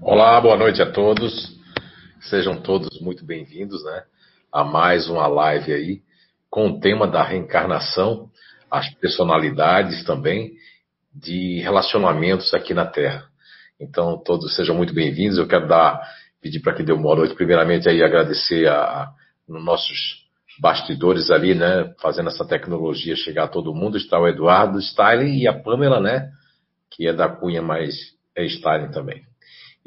Olá, boa noite a todos. Sejam todos muito bem-vindos, né? A mais uma live aí com o tema da reencarnação, as personalidades também de relacionamentos aqui na Terra. Então, todos sejam muito bem-vindos. Eu quero dar, pedir para que dê uma noite, primeiramente aí agradecer a, a nossos bastidores ali, né, fazendo essa tecnologia chegar a todo mundo. Está o Eduardo Styling e a Pamela, né, que é da Cunha, mas é Styling também.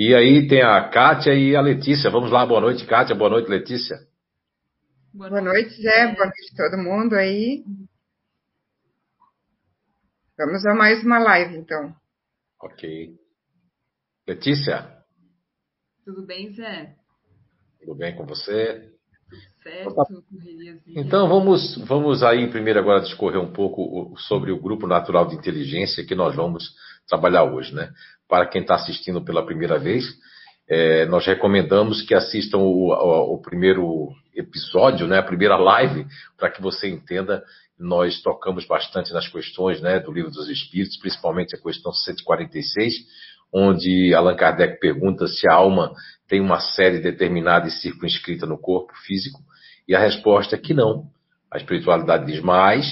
E aí tem a Kátia e a Letícia. Vamos lá, boa noite, Kátia, boa noite, Letícia. Boa noite, Zé, boa noite a todo mundo aí. Vamos a mais uma live, então. Ok. Letícia? Tudo bem, Zé? Tudo bem com você? Certo, então vamos, vamos aí primeiro agora discorrer um pouco sobre o grupo natural de inteligência que nós vamos trabalhar hoje, né? Para quem está assistindo pela primeira vez, é, nós recomendamos que assistam o, o, o, primeiro episódio, né? A primeira live, para que você entenda. Nós tocamos bastante nas questões, né? Do livro dos Espíritos, principalmente a questão 146, onde Allan Kardec pergunta se a alma tem uma série determinada e circunscrita no corpo físico, e a resposta é que não. A espiritualidade diz mais,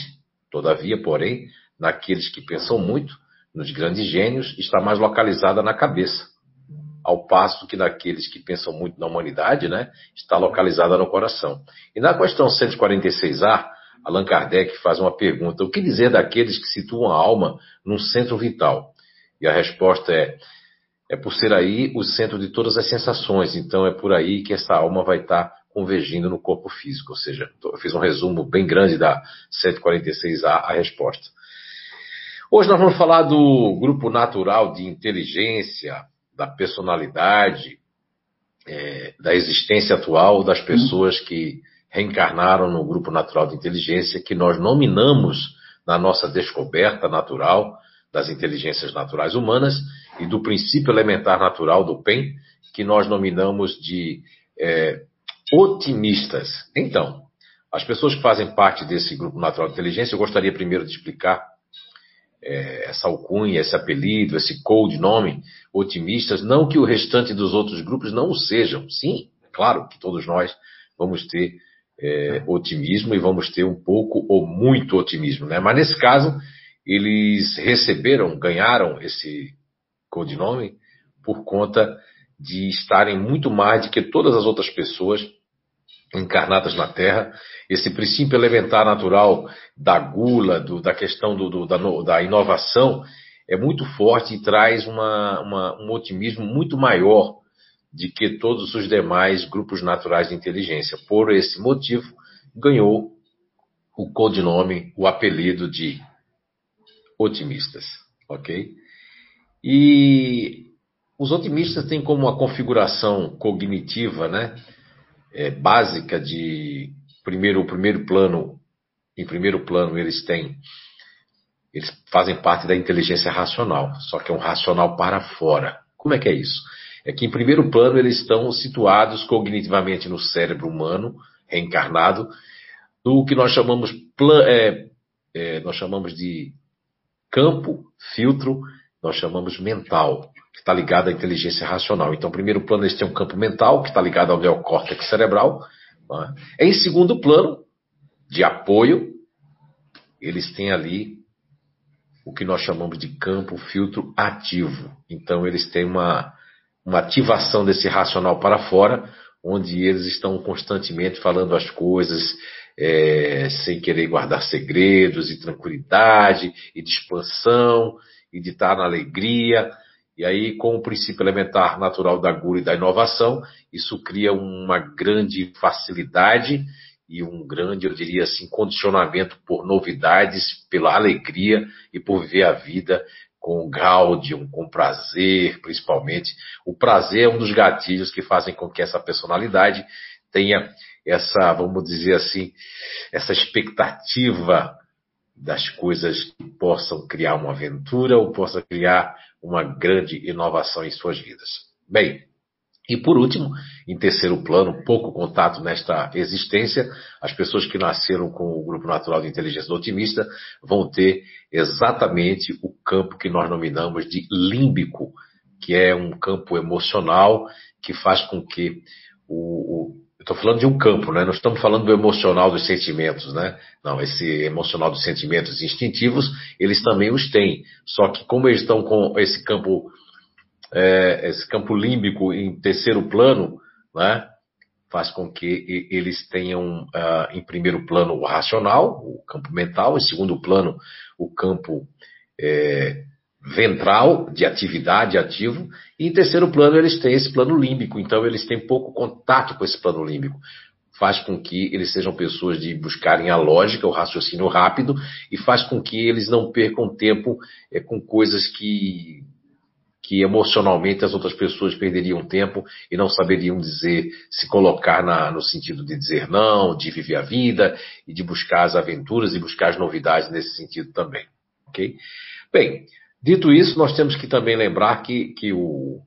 todavia, porém, naqueles que pensam muito, nos grandes gênios, está mais localizada na cabeça. Ao passo que naqueles que pensam muito na humanidade, né, está localizada no coração. E na questão 146A, Allan Kardec faz uma pergunta: o que dizer daqueles que situam a alma num centro vital? E a resposta é: é por ser aí o centro de todas as sensações. Então é por aí que essa alma vai estar convergindo no corpo físico. Ou seja, eu fiz um resumo bem grande da 146A, a resposta. Hoje nós vamos falar do grupo natural de inteligência, da personalidade, é, da existência atual das pessoas que reencarnaram no grupo natural de inteligência, que nós nominamos na nossa descoberta natural das inteligências naturais humanas e do princípio elementar natural do PEN, que nós nominamos de é, otimistas. Então, as pessoas que fazem parte desse grupo natural de inteligência, eu gostaria primeiro de explicar é, essa alcunha, esse apelido, esse codinome, otimistas, não que o restante dos outros grupos não o sejam. Sim, claro que todos nós vamos ter é, otimismo e vamos ter um pouco ou muito otimismo, né? Mas nesse caso, eles receberam, ganharam esse codinome por conta de estarem muito mais do que todas as outras pessoas encarnadas na Terra. Esse princípio elementar natural da gula, do, da questão do, do, da, da, inovação, é muito forte e traz uma, uma, um otimismo muito maior de que todos os demais grupos naturais de inteligência. Por esse motivo, ganhou o codinome, o apelido de otimistas, ok? E os otimistas têm como uma configuração cognitiva, né, é, básica de primeiro o primeiro plano, em primeiro plano eles têm eles fazem parte da inteligência racional, só que é um racional para fora. Como é que é isso? É que em primeiro plano eles estão situados cognitivamente no cérebro humano reencarnado, do que nós chamamos é, é, nós chamamos de campo, filtro, nós chamamos mental, que está ligado à inteligência racional. Então, primeiro plano, eles têm um campo mental, que está ligado ao neocórtex cerebral. É? Em segundo plano, de apoio, eles têm ali o que nós chamamos de campo filtro ativo. Então, eles têm uma, uma ativação desse racional para fora, onde eles estão constantemente falando as coisas, é, sem querer guardar segredos, e tranquilidade, e de expansão, e de estar na alegria. E aí, com o princípio elementar natural da gula e da inovação, isso cria uma grande facilidade e um grande, eu diria assim, condicionamento por novidades, pela alegria e por viver a vida com gaudium, com prazer, principalmente. O prazer é um dos gatilhos que fazem com que essa personalidade tenha essa, vamos dizer assim, essa expectativa das coisas que possam criar uma aventura ou possam criar uma grande inovação em suas vidas. Bem, e por último, em terceiro plano, pouco contato nesta existência, as pessoas que nasceram com o grupo natural de inteligência do otimista vão ter exatamente o campo que nós nominamos de límbico, que é um campo emocional que faz com que o, o Estou falando de um campo, né? Não estamos falando do emocional dos sentimentos, né? Não, esse emocional dos sentimentos instintivos, eles também os têm. Só que como eles estão com esse campo, é, esse campo límbico em terceiro plano, né? Faz com que eles tenham, uh, em primeiro plano, o racional, o campo mental, em segundo plano, o campo é, ventral, de atividade ativo, e em terceiro plano eles têm esse plano límbico, então eles têm pouco contato com esse plano límbico. Faz com que eles sejam pessoas de buscarem a lógica, o raciocínio rápido, e faz com que eles não percam tempo é, com coisas que, que emocionalmente as outras pessoas perderiam tempo e não saberiam dizer, se colocar na, no sentido de dizer não, de viver a vida e de buscar as aventuras e buscar as novidades nesse sentido também. Ok? Bem, Dito isso, nós temos que também lembrar que, que o,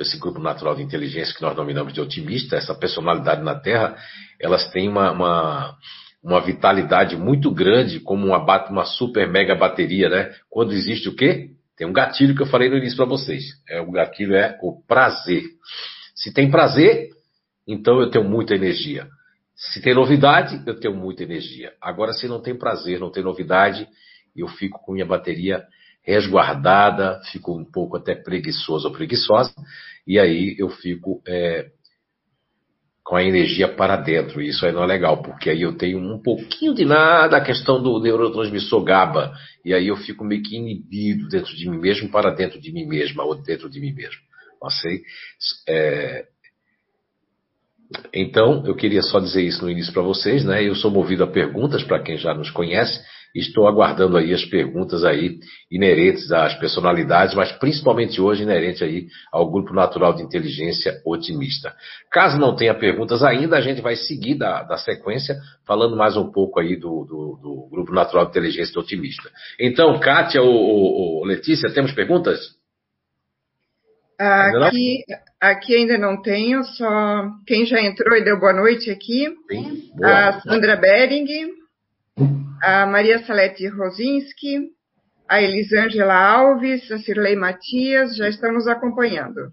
esse grupo natural de inteligência que nós nominamos de otimista, essa personalidade na Terra, elas têm uma, uma, uma vitalidade muito grande, como uma, uma super mega bateria, né? Quando existe o quê? Tem um gatilho que eu falei no início para vocês. É, o gatilho é o prazer. Se tem prazer, então eu tenho muita energia. Se tem novidade, eu tenho muita energia. Agora, se não tem prazer, não tem novidade, eu fico com minha bateria resguardada, fico um pouco até preguiçoso ou preguiçosa, e aí eu fico é, com a energia para dentro. E isso aí não é legal, porque aí eu tenho um pouquinho de nada a questão do neurotransmissor GABA, e aí eu fico meio que inibido dentro de mim mesmo, para dentro de mim mesma, ou dentro de mim mesmo. Sei. É, então, eu queria só dizer isso no início para vocês, né? Eu sou movido a perguntas para quem já nos conhece. Estou aguardando aí as perguntas aí inerentes às personalidades, mas principalmente hoje inerente aí ao grupo natural de inteligência otimista. Caso não tenha perguntas ainda, a gente vai seguir da, da sequência falando mais um pouco aí do, do, do grupo natural de inteligência otimista. Então, Kátia ou, ou Letícia, temos perguntas? Aqui, aqui ainda não tenho, só quem já entrou e deu boa noite aqui. Sim, boa. A Sandra Bering a Maria Salete Rosinski, a Elisângela Alves, a Cirlei Matias já estão nos acompanhando.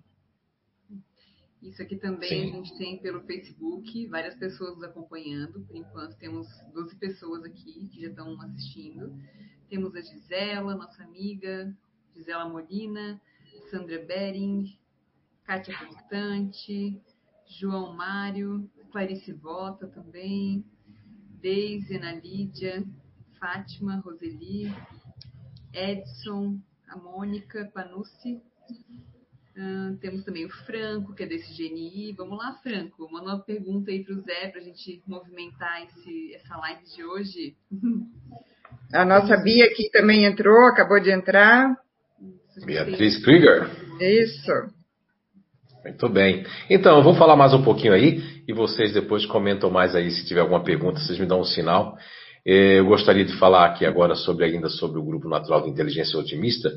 Isso aqui também Sim. a gente tem pelo Facebook, várias pessoas nos acompanhando. Por enquanto temos 12 pessoas aqui que já estão assistindo. Temos a Gisela, nossa amiga, Gisela Molina, Sandra Bering, Kátia Constante, João Mário, Clarice Vota também, Deise, Ana Lídia, Fátima, Roseli, Edson, a Mônica, Panucci. Uh, temos também o Franco, que é desse GNI. Vamos lá, Franco, manda uma pergunta aí para o Zé para a gente movimentar esse, essa live de hoje. A nossa Bia aqui também entrou, acabou de entrar. Beatriz Krieger. Isso. Muito bem. Então, eu vou falar mais um pouquinho aí e vocês depois comentam mais aí se tiver alguma pergunta, vocês me dão um sinal. É, eu gostaria de falar aqui agora sobre ainda sobre o grupo natural de inteligência otimista.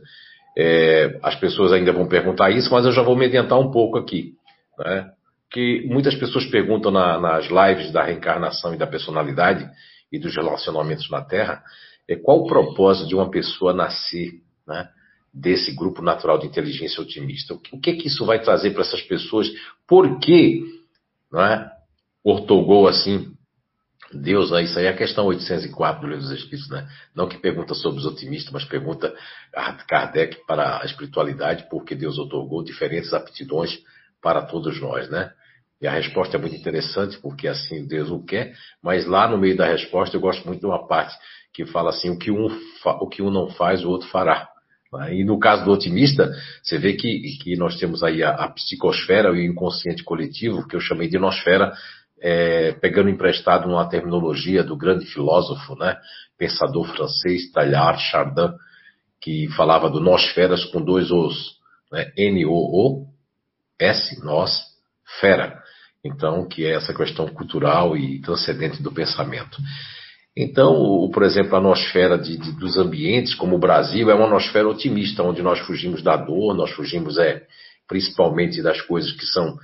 É, as pessoas ainda vão perguntar isso, mas eu já vou me adiantar um pouco aqui, né? Que muitas pessoas perguntam na, nas lives da reencarnação e da personalidade e dos relacionamentos na Terra, é qual o propósito de uma pessoa nascer, né? desse grupo natural de inteligência otimista. O que, que isso vai trazer para essas pessoas? Por que não é, ortogou assim Deus, né? isso aí é a questão 804 do Livro dos Espíritos, né? Não que pergunta sobre os otimistas, mas pergunta a Kardec para a espiritualidade, porque Deus otorgou diferentes aptidões para todos nós, né? E a resposta é muito interessante, porque assim Deus o quer, mas lá no meio da resposta eu gosto muito de uma parte que fala assim: o que um, o que um não faz, o outro fará. E no caso do otimista, você vê que, que nós temos aí a, a psicosfera e o inconsciente coletivo, que eu chamei de nosfera, é, pegando emprestado uma terminologia do grande filósofo, né, pensador francês, Teilhard Chardin, que falava do nosferas com dois os, né, N-O-O-S, nós, fera. Então, que é essa questão cultural e transcendente do pensamento. Então, por exemplo, a nosfera de, de, dos ambientes, como o Brasil, é uma nosfera otimista, onde nós fugimos da dor, nós fugimos é, principalmente das coisas que são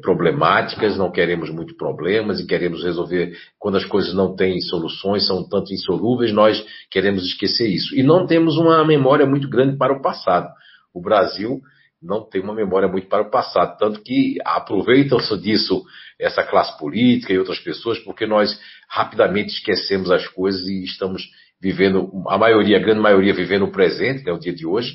problemáticas, não queremos muito problemas e queremos resolver quando as coisas não têm soluções, são tanto insolúveis, nós queremos esquecer isso. E não temos uma memória muito grande para o passado. o Brasil não tem uma memória muito para o passado, tanto que aproveitam-se disso essa classe política e outras pessoas, porque nós rapidamente esquecemos as coisas e estamos vivendo, a maioria, a grande maioria vivendo o presente, né, o dia de hoje,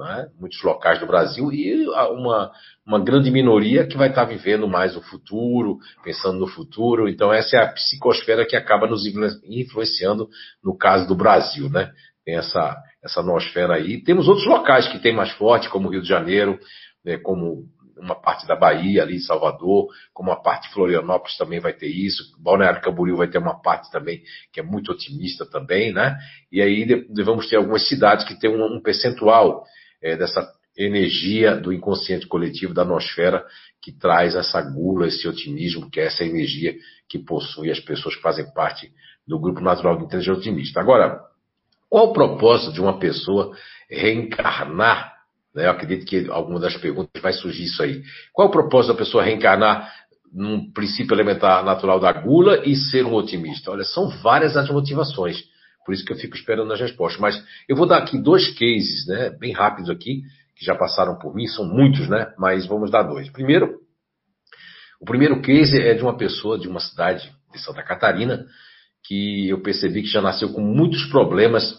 né, muitos locais do Brasil, e uma, uma grande minoria que vai estar vivendo mais o futuro, pensando no futuro. Então, essa é a psicosfera que acaba nos influenciando no caso do Brasil, né? Tem essa, essa noosfera aí. Temos outros locais que tem mais forte, como o Rio de Janeiro, né, como uma parte da Bahia ali, Salvador, como a parte de Florianópolis também vai ter isso, Balneário Camboriú vai ter uma parte também que é muito otimista também, né? E aí vamos ter algumas cidades que um, um percentual é, dessa energia do inconsciente coletivo, da nosfera, que traz essa gula, esse otimismo, que é essa energia que possui as pessoas que fazem parte do grupo natural de inteligência otimista. Agora, qual o propósito de uma pessoa reencarnar? Né? Eu acredito que alguma das perguntas vai surgir isso aí. Qual o propósito da pessoa reencarnar num princípio elementar natural da gula e ser um otimista? Olha, são várias as motivações. Por isso que eu fico esperando as respostas. Mas eu vou dar aqui dois cases, né, bem rápidos aqui, que já passaram por mim, são muitos, né? Mas vamos dar dois. Primeiro, o primeiro case é de uma pessoa de uma cidade de Santa Catarina, que eu percebi que já nasceu com muitos problemas,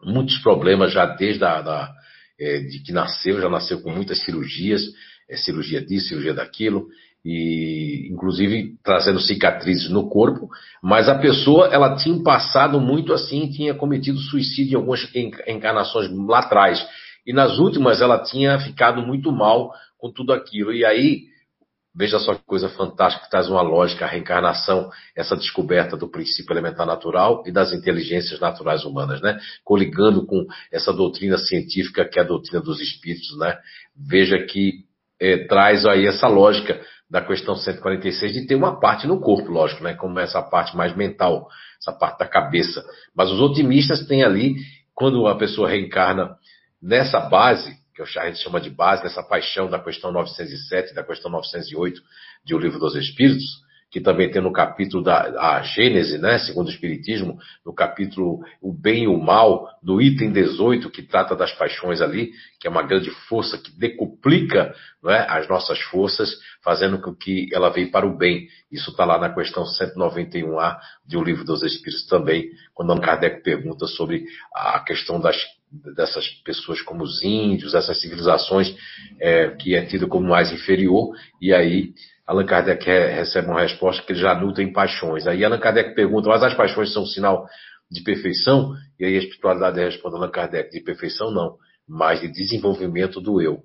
muitos problemas já desde a, da, é, de que nasceu, já nasceu com muitas cirurgias, é, cirurgia disso, cirurgia daquilo, e inclusive trazendo cicatrizes no corpo, mas a pessoa ela tinha passado muito assim, tinha cometido suicídio em algumas encarnações lá atrás, e nas últimas ela tinha ficado muito mal com tudo aquilo, e aí Veja só que coisa fantástica que traz uma lógica, a reencarnação, essa descoberta do princípio elementar natural e das inteligências naturais humanas, né? Coligando com essa doutrina científica que é a doutrina dos espíritos, né? Veja que é, traz aí essa lógica da questão 146 de ter uma parte no corpo, lógico, né? Como essa parte mais mental, essa parte da cabeça. Mas os otimistas têm ali, quando a pessoa reencarna nessa base, que a gente chama de base, nessa paixão da questão 907 da questão 908 de O Livro dos Espíritos, que também tem no capítulo da Gênese, né, segundo o Espiritismo, no capítulo O Bem e o Mal, do item 18, que trata das paixões ali, que é uma grande força que decuplica é, as nossas forças, fazendo com que ela venha para o bem. Isso está lá na questão 191A de O Livro dos Espíritos também, quando Allan Kardec pergunta sobre a questão das dessas pessoas como os índios, essas civilizações é, que é tido como mais inferior, e aí Allan Kardec recebe uma resposta que ele já nutre em paixões. Aí Allan Kardec pergunta, mas as paixões são um sinal de perfeição? E aí a espiritualidade responde Allan Kardec, de perfeição não, mas de desenvolvimento do eu.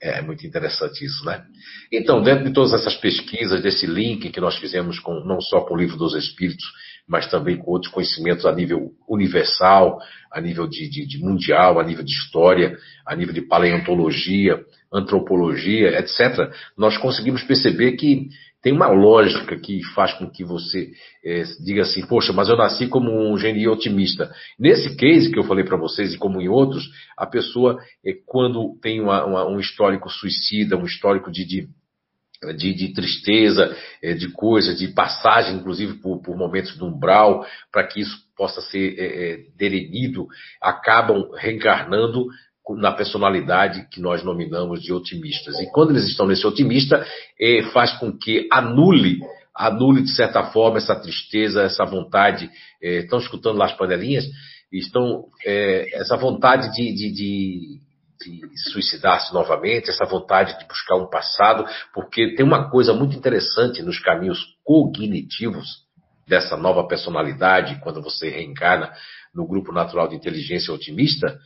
É muito interessante isso, né? Então, dentro de todas essas pesquisas, desse link que nós fizemos com, não só com o livro dos Espíritos, mas também com outros conhecimentos a nível universal, a nível de, de, de mundial, a nível de história, a nível de paleontologia, antropologia, etc., nós conseguimos perceber que tem uma lógica que faz com que você é, diga assim, poxa, mas eu nasci como um gênio otimista. Nesse case que eu falei para vocês e como em outros, a pessoa, é, quando tem uma, uma, um histórico suicida, um histórico de, de de, de, tristeza, é, de coisas, de passagem, inclusive por, por momentos de umbral, para que isso possa ser é, é, derenido, acabam reencarnando na personalidade que nós nominamos de otimistas. E quando eles estão nesse otimista, é, faz com que anule, anule de certa forma essa tristeza, essa vontade. É, estão escutando lá as panelinhas? Estão é, essa vontade de, de, de, de suicidar-se novamente, essa vontade de buscar um passado, porque tem uma coisa muito interessante nos caminhos cognitivos dessa nova personalidade, quando você reencarna no grupo natural de inteligência otimista,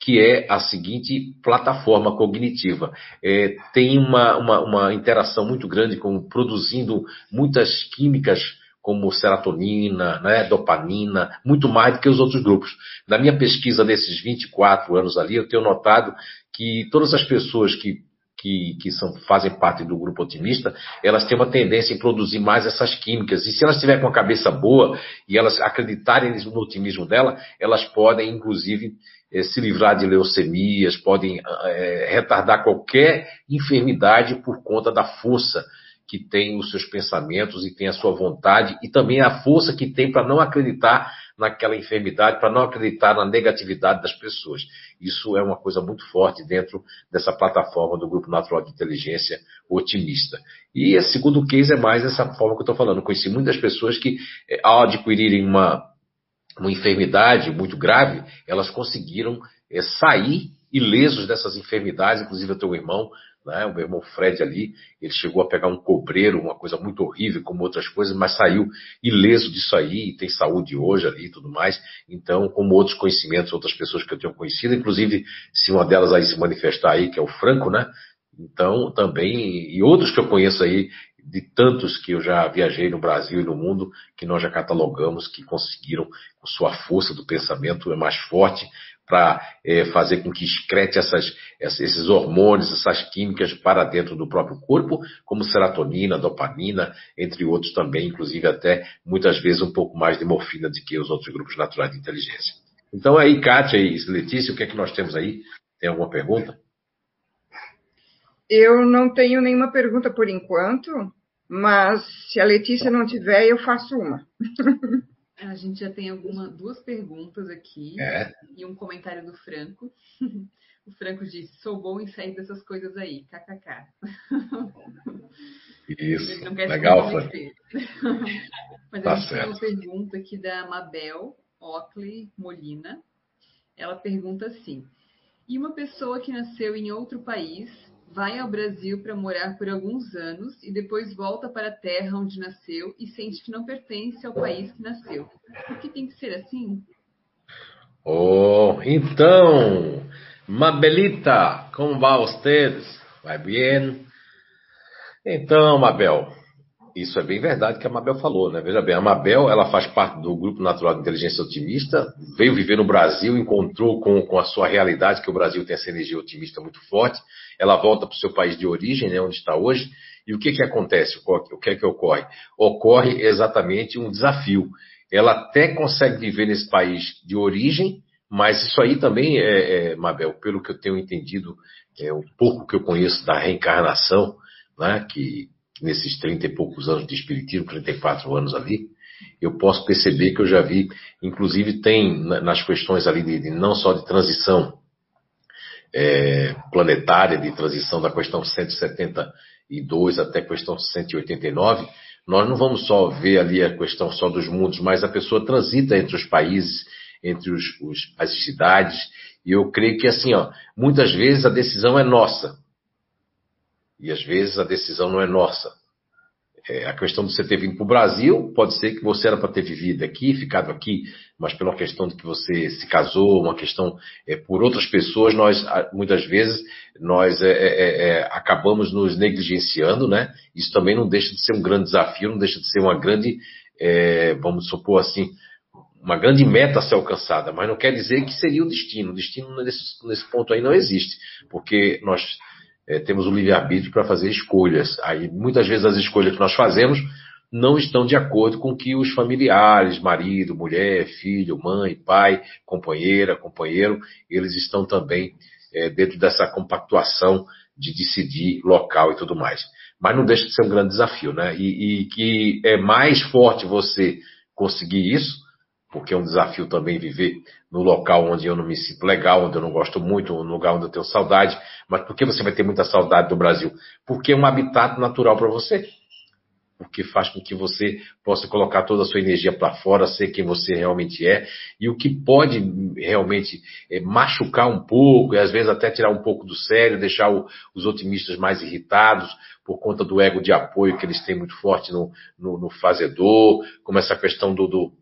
que é a seguinte plataforma cognitiva. É, tem uma, uma, uma, interação muito grande com produzindo muitas químicas como serotonina, né, dopamina, muito mais do que os outros grupos. Na minha pesquisa nesses 24 anos ali, eu tenho notado que todas as pessoas que que, que são, fazem parte do grupo otimista, elas têm uma tendência em produzir mais essas químicas. E se elas tiverem com a cabeça boa e elas acreditarem no otimismo dela, elas podem, inclusive, eh, se livrar de leucemias, podem eh, retardar qualquer enfermidade por conta da força que tem os seus pensamentos e tem a sua vontade e também a força que tem para não acreditar naquela enfermidade, para não acreditar na negatividade das pessoas. Isso é uma coisa muito forte dentro dessa plataforma do Grupo Natural de Inteligência Otimista. E esse segundo case é mais essa forma que eu estou falando. Eu conheci muitas pessoas que, eh, ao adquirirem uma, uma enfermidade muito grave, elas conseguiram é, sair ilesos dessas enfermidades, inclusive o teu irmão né? O meu irmão Fred ali, ele chegou a pegar um cobreiro, uma coisa muito horrível, como outras coisas, mas saiu ileso disso aí, e tem saúde hoje ali e tudo mais. Então, como outros conhecimentos, outras pessoas que eu tenho conhecido, inclusive se uma delas aí se manifestar aí, que é o Franco, né? Então, também, e outros que eu conheço aí, de tantos que eu já viajei no Brasil e no mundo, que nós já catalogamos, que conseguiram, com sua força do pensamento é mais forte, para é, fazer com que excrete essas, esses hormônios, essas químicas para dentro do próprio corpo, como serotonina, dopamina, entre outros também, inclusive até muitas vezes um pouco mais de morfina do que os outros grupos naturais de inteligência. Então aí, Kátia e Letícia, o que é que nós temos aí? Tem alguma pergunta? Eu não tenho nenhuma pergunta por enquanto, mas se a Letícia não tiver, eu faço uma. A gente já tem alguma, duas perguntas aqui é. e um comentário do Franco. O Franco disse: Sou bom em sair dessas coisas aí, kkk. Isso, legal, Franco. Mas tá a gente certo. tem uma pergunta aqui da Mabel Ockley Molina. Ela pergunta assim: E uma pessoa que nasceu em outro país vai ao Brasil para morar por alguns anos e depois volta para a terra onde nasceu e sente que não pertence ao país que nasceu. Por que tem que ser assim? Oh, então, Mabelita, como va ustedes? Vai bem? Então, Mabel, isso é bem verdade que a Mabel falou, né? Veja bem, a Mabel, ela faz parte do Grupo Natural de Inteligência Otimista, veio viver no Brasil, encontrou com, com a sua realidade, que o Brasil tem essa energia otimista muito forte, ela volta para o seu país de origem, né, onde está hoje, e o que que acontece? O que é que ocorre? Ocorre exatamente um desafio. Ela até consegue viver nesse país de origem, mas isso aí também, é, é Mabel, pelo que eu tenho entendido, é, o pouco que eu conheço da reencarnação, né, que nesses 30 e poucos anos de espiritismo, 34 anos ali, eu posso perceber que eu já vi, inclusive tem nas questões ali de, de não só de transição é, planetária, de transição da questão 172 até a questão 189, nós não vamos só ver ali a questão só dos mundos, mas a pessoa transita entre os países, entre os, os, as cidades, e eu creio que assim, ó, muitas vezes a decisão é nossa, e às vezes a decisão não é nossa. É, a questão de você ter vindo para o Brasil, pode ser que você era para ter vivido aqui, ficado aqui, mas pela questão de que você se casou, uma questão é, por outras pessoas, nós muitas vezes nós é, é, é, é, acabamos nos negligenciando, né? Isso também não deixa de ser um grande desafio, não deixa de ser uma grande, vamos supor assim, uma grande meta a ser alcançada, mas não quer dizer que seria o destino. O destino nesse, nesse ponto aí não existe, porque nós é, temos o livre-arbítrio para fazer escolhas. Aí, muitas vezes, as escolhas que nós fazemos não estão de acordo com o que os familiares, marido, mulher, filho, mãe, pai, companheira, companheiro, eles estão também é, dentro dessa compactuação de decidir local e tudo mais. Mas não deixa de ser um grande desafio, né? E, e que é mais forte você conseguir isso porque é um desafio também viver no local onde eu não me sinto legal, onde eu não gosto muito, no lugar onde eu tenho saudade. Mas por que você vai ter muita saudade do Brasil? Porque é um habitat natural para você. Porque faz com que você possa colocar toda a sua energia para fora, ser quem você realmente é. E o que pode realmente é, machucar um pouco, e às vezes até tirar um pouco do sério, deixar o, os otimistas mais irritados, por conta do ego de apoio que eles têm muito forte no, no, no fazedor, como essa questão do, do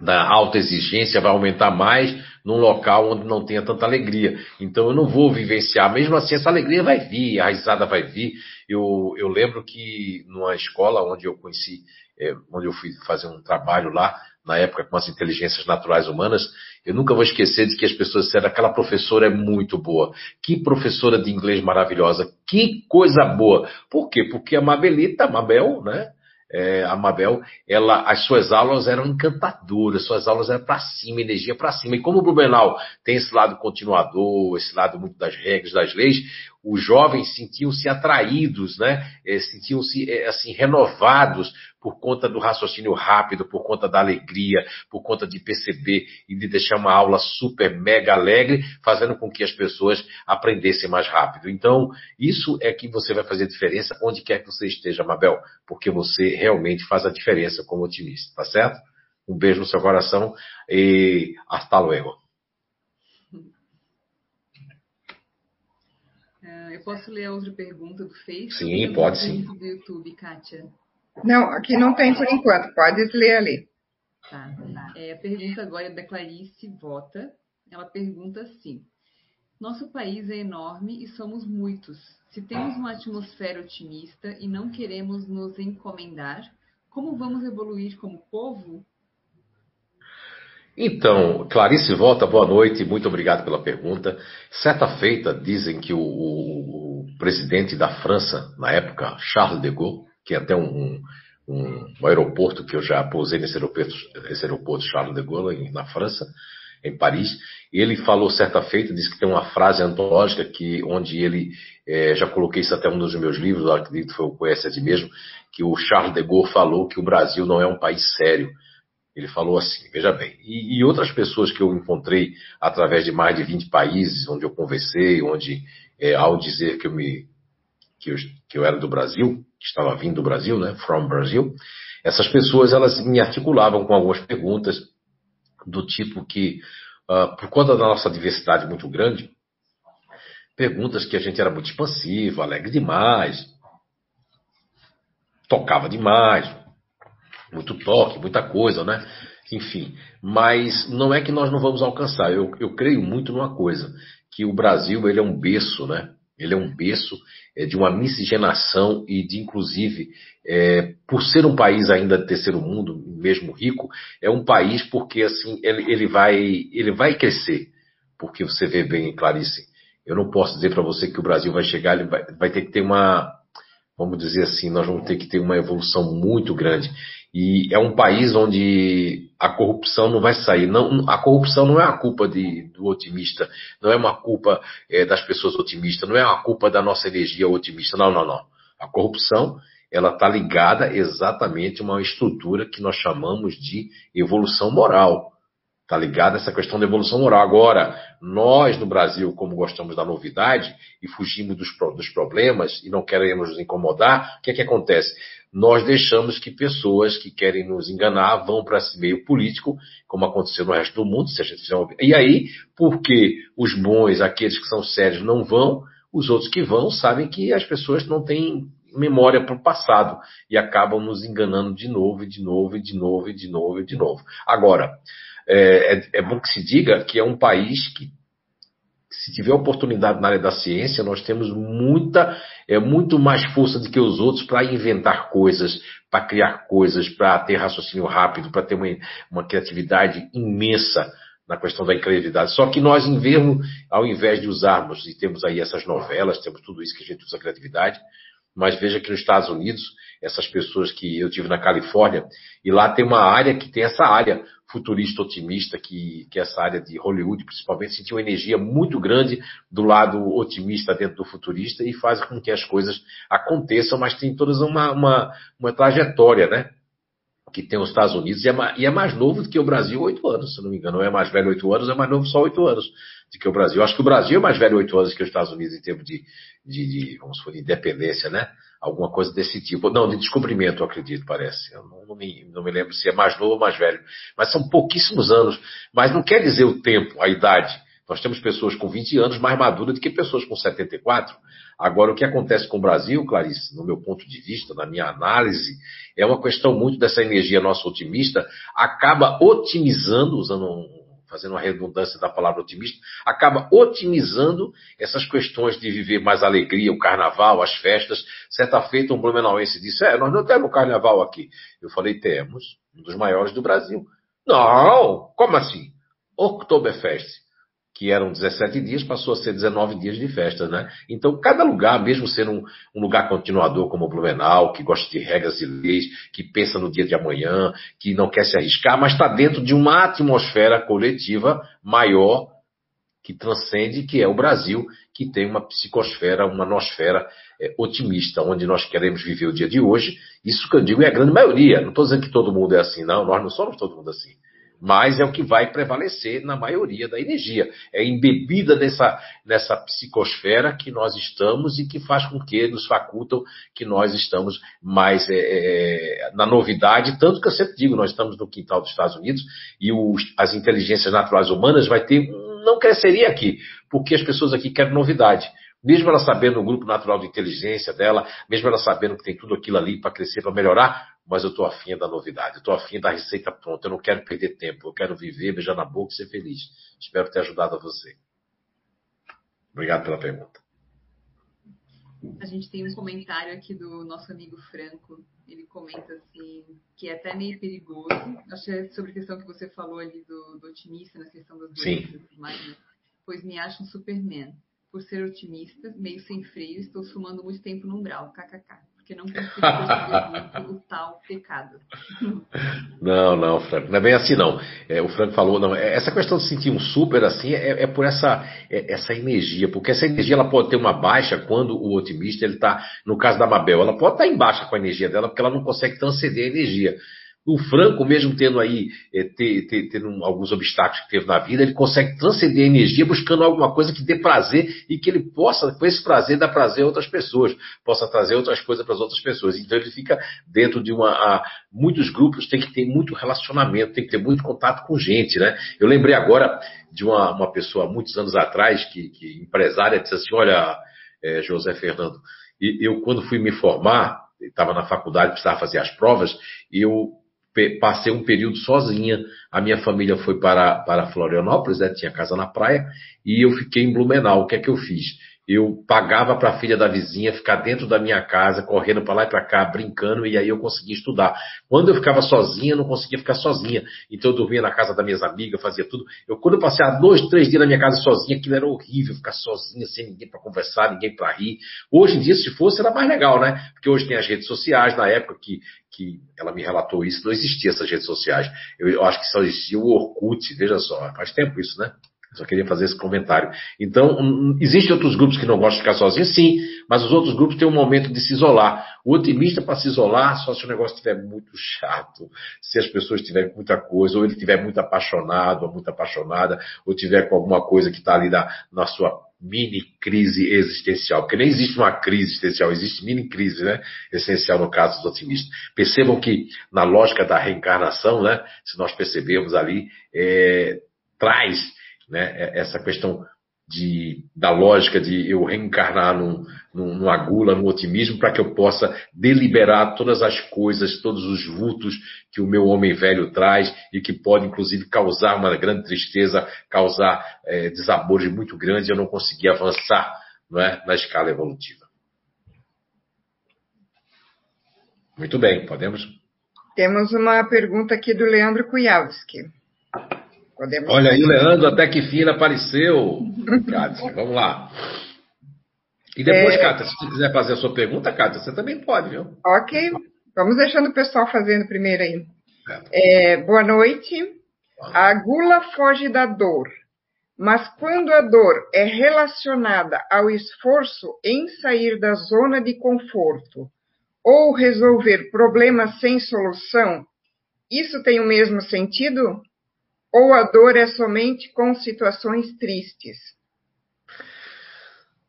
da alta exigência vai aumentar mais num local onde não tenha tanta alegria. Então eu não vou vivenciar, mesmo assim essa alegria vai vir, a risada vai vir. Eu, eu lembro que numa escola onde eu conheci, é, onde eu fui fazer um trabalho lá, na época com as inteligências naturais humanas, eu nunca vou esquecer de que as pessoas disseram aquela professora é muito boa. Que professora de inglês maravilhosa. Que coisa boa. Por quê? Porque a Mabelita, Mabel, né? É, a Mabel, ela, as suas aulas eram encantadoras, suas aulas eram para cima, energia para cima. E como o Blumenau tem esse lado continuador, esse lado muito das regras, das leis, os jovens sentiam-se atraídos, né? É, sentiam-se é, assim renovados por conta do raciocínio rápido, por conta da alegria, por conta de perceber e de deixar uma aula super mega alegre, fazendo com que as pessoas aprendessem mais rápido. Então, isso é que você vai fazer diferença onde quer que você esteja, Mabel, porque você realmente faz a diferença como otimista, tá certo? Um beijo no seu coração e hasta luego. Uh, eu posso ler a outra pergunta do Facebook? Sim, pode sim. Do YouTube, Kátia. Não, aqui não tem por enquanto. Pode ler ali. Tá. É, a pergunta agora é da Clarice Vota. Ela pergunta assim: Nosso país é enorme e somos muitos. Se temos uma atmosfera otimista e não queremos nos encomendar, como vamos evoluir como povo? Então, Clarice Volta, boa noite, muito obrigado pela pergunta. Certa feita, dizem que o, o, o presidente da França, na época, Charles de Gaulle, que até um, um, um aeroporto que eu já pousei nesse aeroporto, esse aeroporto Charles de Gaulle, na França, em Paris, ele falou certa feita, disse que tem uma frase antológica que, onde ele, é, já coloquei isso até um dos meus livros, acredito que foi o Conhece a Mesmo, que o Charles de Gaulle falou que o Brasil não é um país sério, ele falou assim, veja bem, e, e, outras pessoas que eu encontrei através de mais de 20 países, onde eu conversei, onde, é, ao dizer que eu, me, que, eu, que eu era do Brasil, que estava vindo do Brasil, né, from Brasil, essas pessoas elas me articulavam com algumas perguntas do tipo que, uh, por conta da nossa diversidade muito grande, perguntas que a gente era muito expansivo, alegre demais, tocava demais, muito toque, muita coisa, né? Enfim, mas não é que nós não vamos alcançar. Eu, eu creio muito numa coisa, que o Brasil ele é um berço, né? Ele é um berço é, de uma miscigenação e de, inclusive, é, por ser um país ainda de terceiro mundo, mesmo rico, é um país porque assim ele, ele vai ele vai crescer, porque você vê bem, Clarice. Eu não posso dizer para você que o Brasil vai chegar, ele vai, vai ter que ter uma, vamos dizer assim, nós vamos ter que ter uma evolução muito grande. E é um país onde a corrupção não vai sair. Não, a corrupção não é a culpa de, do otimista, não é uma culpa é, das pessoas otimistas, não é uma culpa da nossa energia otimista. Não, não, não. A corrupção ela está ligada exatamente a uma estrutura que nós chamamos de evolução moral. Está ligada a essa questão da evolução moral. Agora, nós no Brasil, como gostamos da novidade e fugimos dos, dos problemas e não queremos nos incomodar, o que é que acontece? nós deixamos que pessoas que querem nos enganar vão para esse meio político, como aconteceu no resto do mundo, se a gente fizer. E aí, porque os bons, aqueles que são sérios, não vão, os outros que vão sabem que as pessoas não têm memória para o passado e acabam nos enganando de novo, e de novo, e de novo, e de novo, e de novo. Agora, é, é, é bom que se diga que é um país que se tiver oportunidade na área da ciência, nós temos muita, é muito mais força do que os outros para inventar coisas, para criar coisas, para ter raciocínio rápido, para ter uma, uma criatividade imensa na questão da incredulidade. Só que nós, em vermos, ao invés de usarmos, e temos aí essas novelas, temos tudo isso que a gente usa a criatividade, mas veja que nos Estados Unidos, essas pessoas que eu tive na Califórnia, e lá tem uma área que tem essa área futurista otimista, que, que essa área de Hollywood, principalmente, sentiu uma energia muito grande do lado otimista dentro do futurista e faz com que as coisas aconteçam, mas tem todas uma, uma, uma trajetória, né? Que tem os Estados Unidos e é, e é mais novo do que o Brasil oito anos, se não me engano. Não é mais velho oito anos, é mais novo só oito anos do que o Brasil. Acho que o Brasil é mais velho oito anos que os Estados Unidos em termos de, de, de vamos supor, de independência, né? Alguma coisa desse tipo. Não, de descobrimento, eu acredito, parece. Eu não, não, me, não me lembro se é mais novo ou mais velho. Mas são pouquíssimos anos. Mas não quer dizer o tempo, a idade. Nós temos pessoas com 20 anos mais maduras do que pessoas com 74. Agora, o que acontece com o Brasil, Clarice, no meu ponto de vista, na minha análise, é uma questão muito dessa energia nossa otimista, acaba otimizando, usando um fazendo uma redundância da palavra otimista, acaba otimizando essas questões de viver mais alegria, o carnaval, as festas. Certa feita, um blumenauense disse: É, nós não temos carnaval aqui. Eu falei: Temos, um dos maiores do Brasil. Não, como assim? Oktoberfest que eram 17 dias, passou a ser 19 dias de festa, né? Então, cada lugar, mesmo sendo um, um, lugar continuador como o Blumenau, que gosta de regras e leis, que pensa no dia de amanhã, que não quer se arriscar, mas está dentro de uma atmosfera coletiva maior que transcende, que é o Brasil, que tem uma psicosfera, uma nosfera é, otimista, onde nós queremos viver o dia de hoje. Isso que eu digo é a grande maioria. Não estou dizendo que todo mundo é assim, não. Nós não somos todo mundo assim mas é o que vai prevalecer na maioria da energia. É embebida nessa, nessa psicosfera que nós estamos e que faz com que nos facultam que nós estamos mais é, é, na novidade, tanto que eu sempre digo, nós estamos no quintal dos Estados Unidos e os, as inteligências naturais humanas vai ter, não cresceria aqui, porque as pessoas aqui querem novidade. Mesmo ela sabendo o grupo natural de inteligência dela, mesmo ela sabendo que tem tudo aquilo ali para crescer, para melhorar, mas eu estou afim da novidade, eu estou afim da receita pronta, eu não quero perder tempo, eu quero viver, beijar na boca e ser feliz. Espero ter ajudado a você. Obrigado pela pergunta. A gente tem um comentário aqui do nosso amigo Franco. Ele comenta assim que é até meio perigoso. Acho que é sobre a questão que você falou ali do, do otimista, na questão das doenças mais, né? Pois me acho um Superman. Por ser otimista, meio sem freio, estou sumando muito tempo no umbral. KKK porque não consigo perceber o tal pecado. Não, não, Franco, não é bem assim não. É, o Franco falou, não, é, essa questão de sentir um super assim é, é por essa, é, essa energia, porque essa energia ela pode ter uma baixa quando o otimista ele está, no caso da Mabel, ela pode estar tá em baixa com a energia dela, porque ela não consegue transcender a energia. O Franco, mesmo tendo aí, é, ter, ter, tendo alguns obstáculos que teve na vida, ele consegue transcender a energia buscando alguma coisa que dê prazer e que ele possa, com esse prazer, dar prazer a outras pessoas, possa trazer outras coisas para as outras pessoas. Então ele fica dentro de uma. A, muitos grupos têm que ter muito relacionamento, tem que ter muito contato com gente, né? Eu lembrei agora de uma, uma pessoa, muitos anos atrás, que, que empresária, disse assim: Olha, é, José Fernando, eu quando fui me formar, estava na faculdade, precisava fazer as provas, eu passei um período sozinha. A minha família foi para, para Florianópolis, né? tinha casa na praia, e eu fiquei em Blumenau. O que é que eu fiz? Eu pagava para a filha da vizinha ficar dentro da minha casa, correndo para lá e para cá, brincando, e aí eu conseguia estudar. Quando eu ficava sozinha, eu não conseguia ficar sozinha. Então eu dormia na casa das minhas amigas, fazia tudo. Eu, quando eu passei dois, três dias na minha casa sozinha, aquilo era horrível, ficar sozinha, sem ninguém para conversar, ninguém para rir. Hoje em dia, se fosse, era mais legal, né? Porque hoje tem as redes sociais, na época que, que ela me relatou isso, não existia essas redes sociais. Eu, eu acho que só existia o Orkut, veja só, faz tempo isso, né? Só queria fazer esse comentário. Então, hum, existem outros grupos que não gostam de ficar sozinhos? Sim, mas os outros grupos têm um momento de se isolar. O otimista, para se isolar, só se o negócio estiver muito chato, se as pessoas tiverem muita coisa, ou ele estiver muito apaixonado, ou muito apaixonada, ou tiver com alguma coisa que está ali na, na sua mini crise existencial, porque nem existe uma crise existencial, existe mini crise, né? Essencial no caso dos otimistas. Percebam que na lógica da reencarnação, né? Se nós percebemos ali, é, traz né? É, essa questão de, da lógica de eu reencarnar num, num, numa gula, num otimismo, para que eu possa deliberar todas as coisas, todos os vultos que o meu homem velho traz e que pode, inclusive, causar uma grande tristeza, causar é, desabores muito grandes e eu não conseguir avançar não é, na escala evolutiva. Muito bem, podemos? Temos uma pergunta aqui do Leandro Kujawski. Podemos... Olha aí, o Leandro, até que ele apareceu. Kátia, vamos lá. E depois, é... Cátia, se você quiser fazer a sua pergunta, Cátia, você também pode, viu? Ok. Vamos deixando o pessoal fazendo primeiro aí. É, boa noite. A gula foge da dor, mas quando a dor é relacionada ao esforço em sair da zona de conforto ou resolver problemas sem solução, isso tem o mesmo sentido? Ou a dor é somente com situações tristes?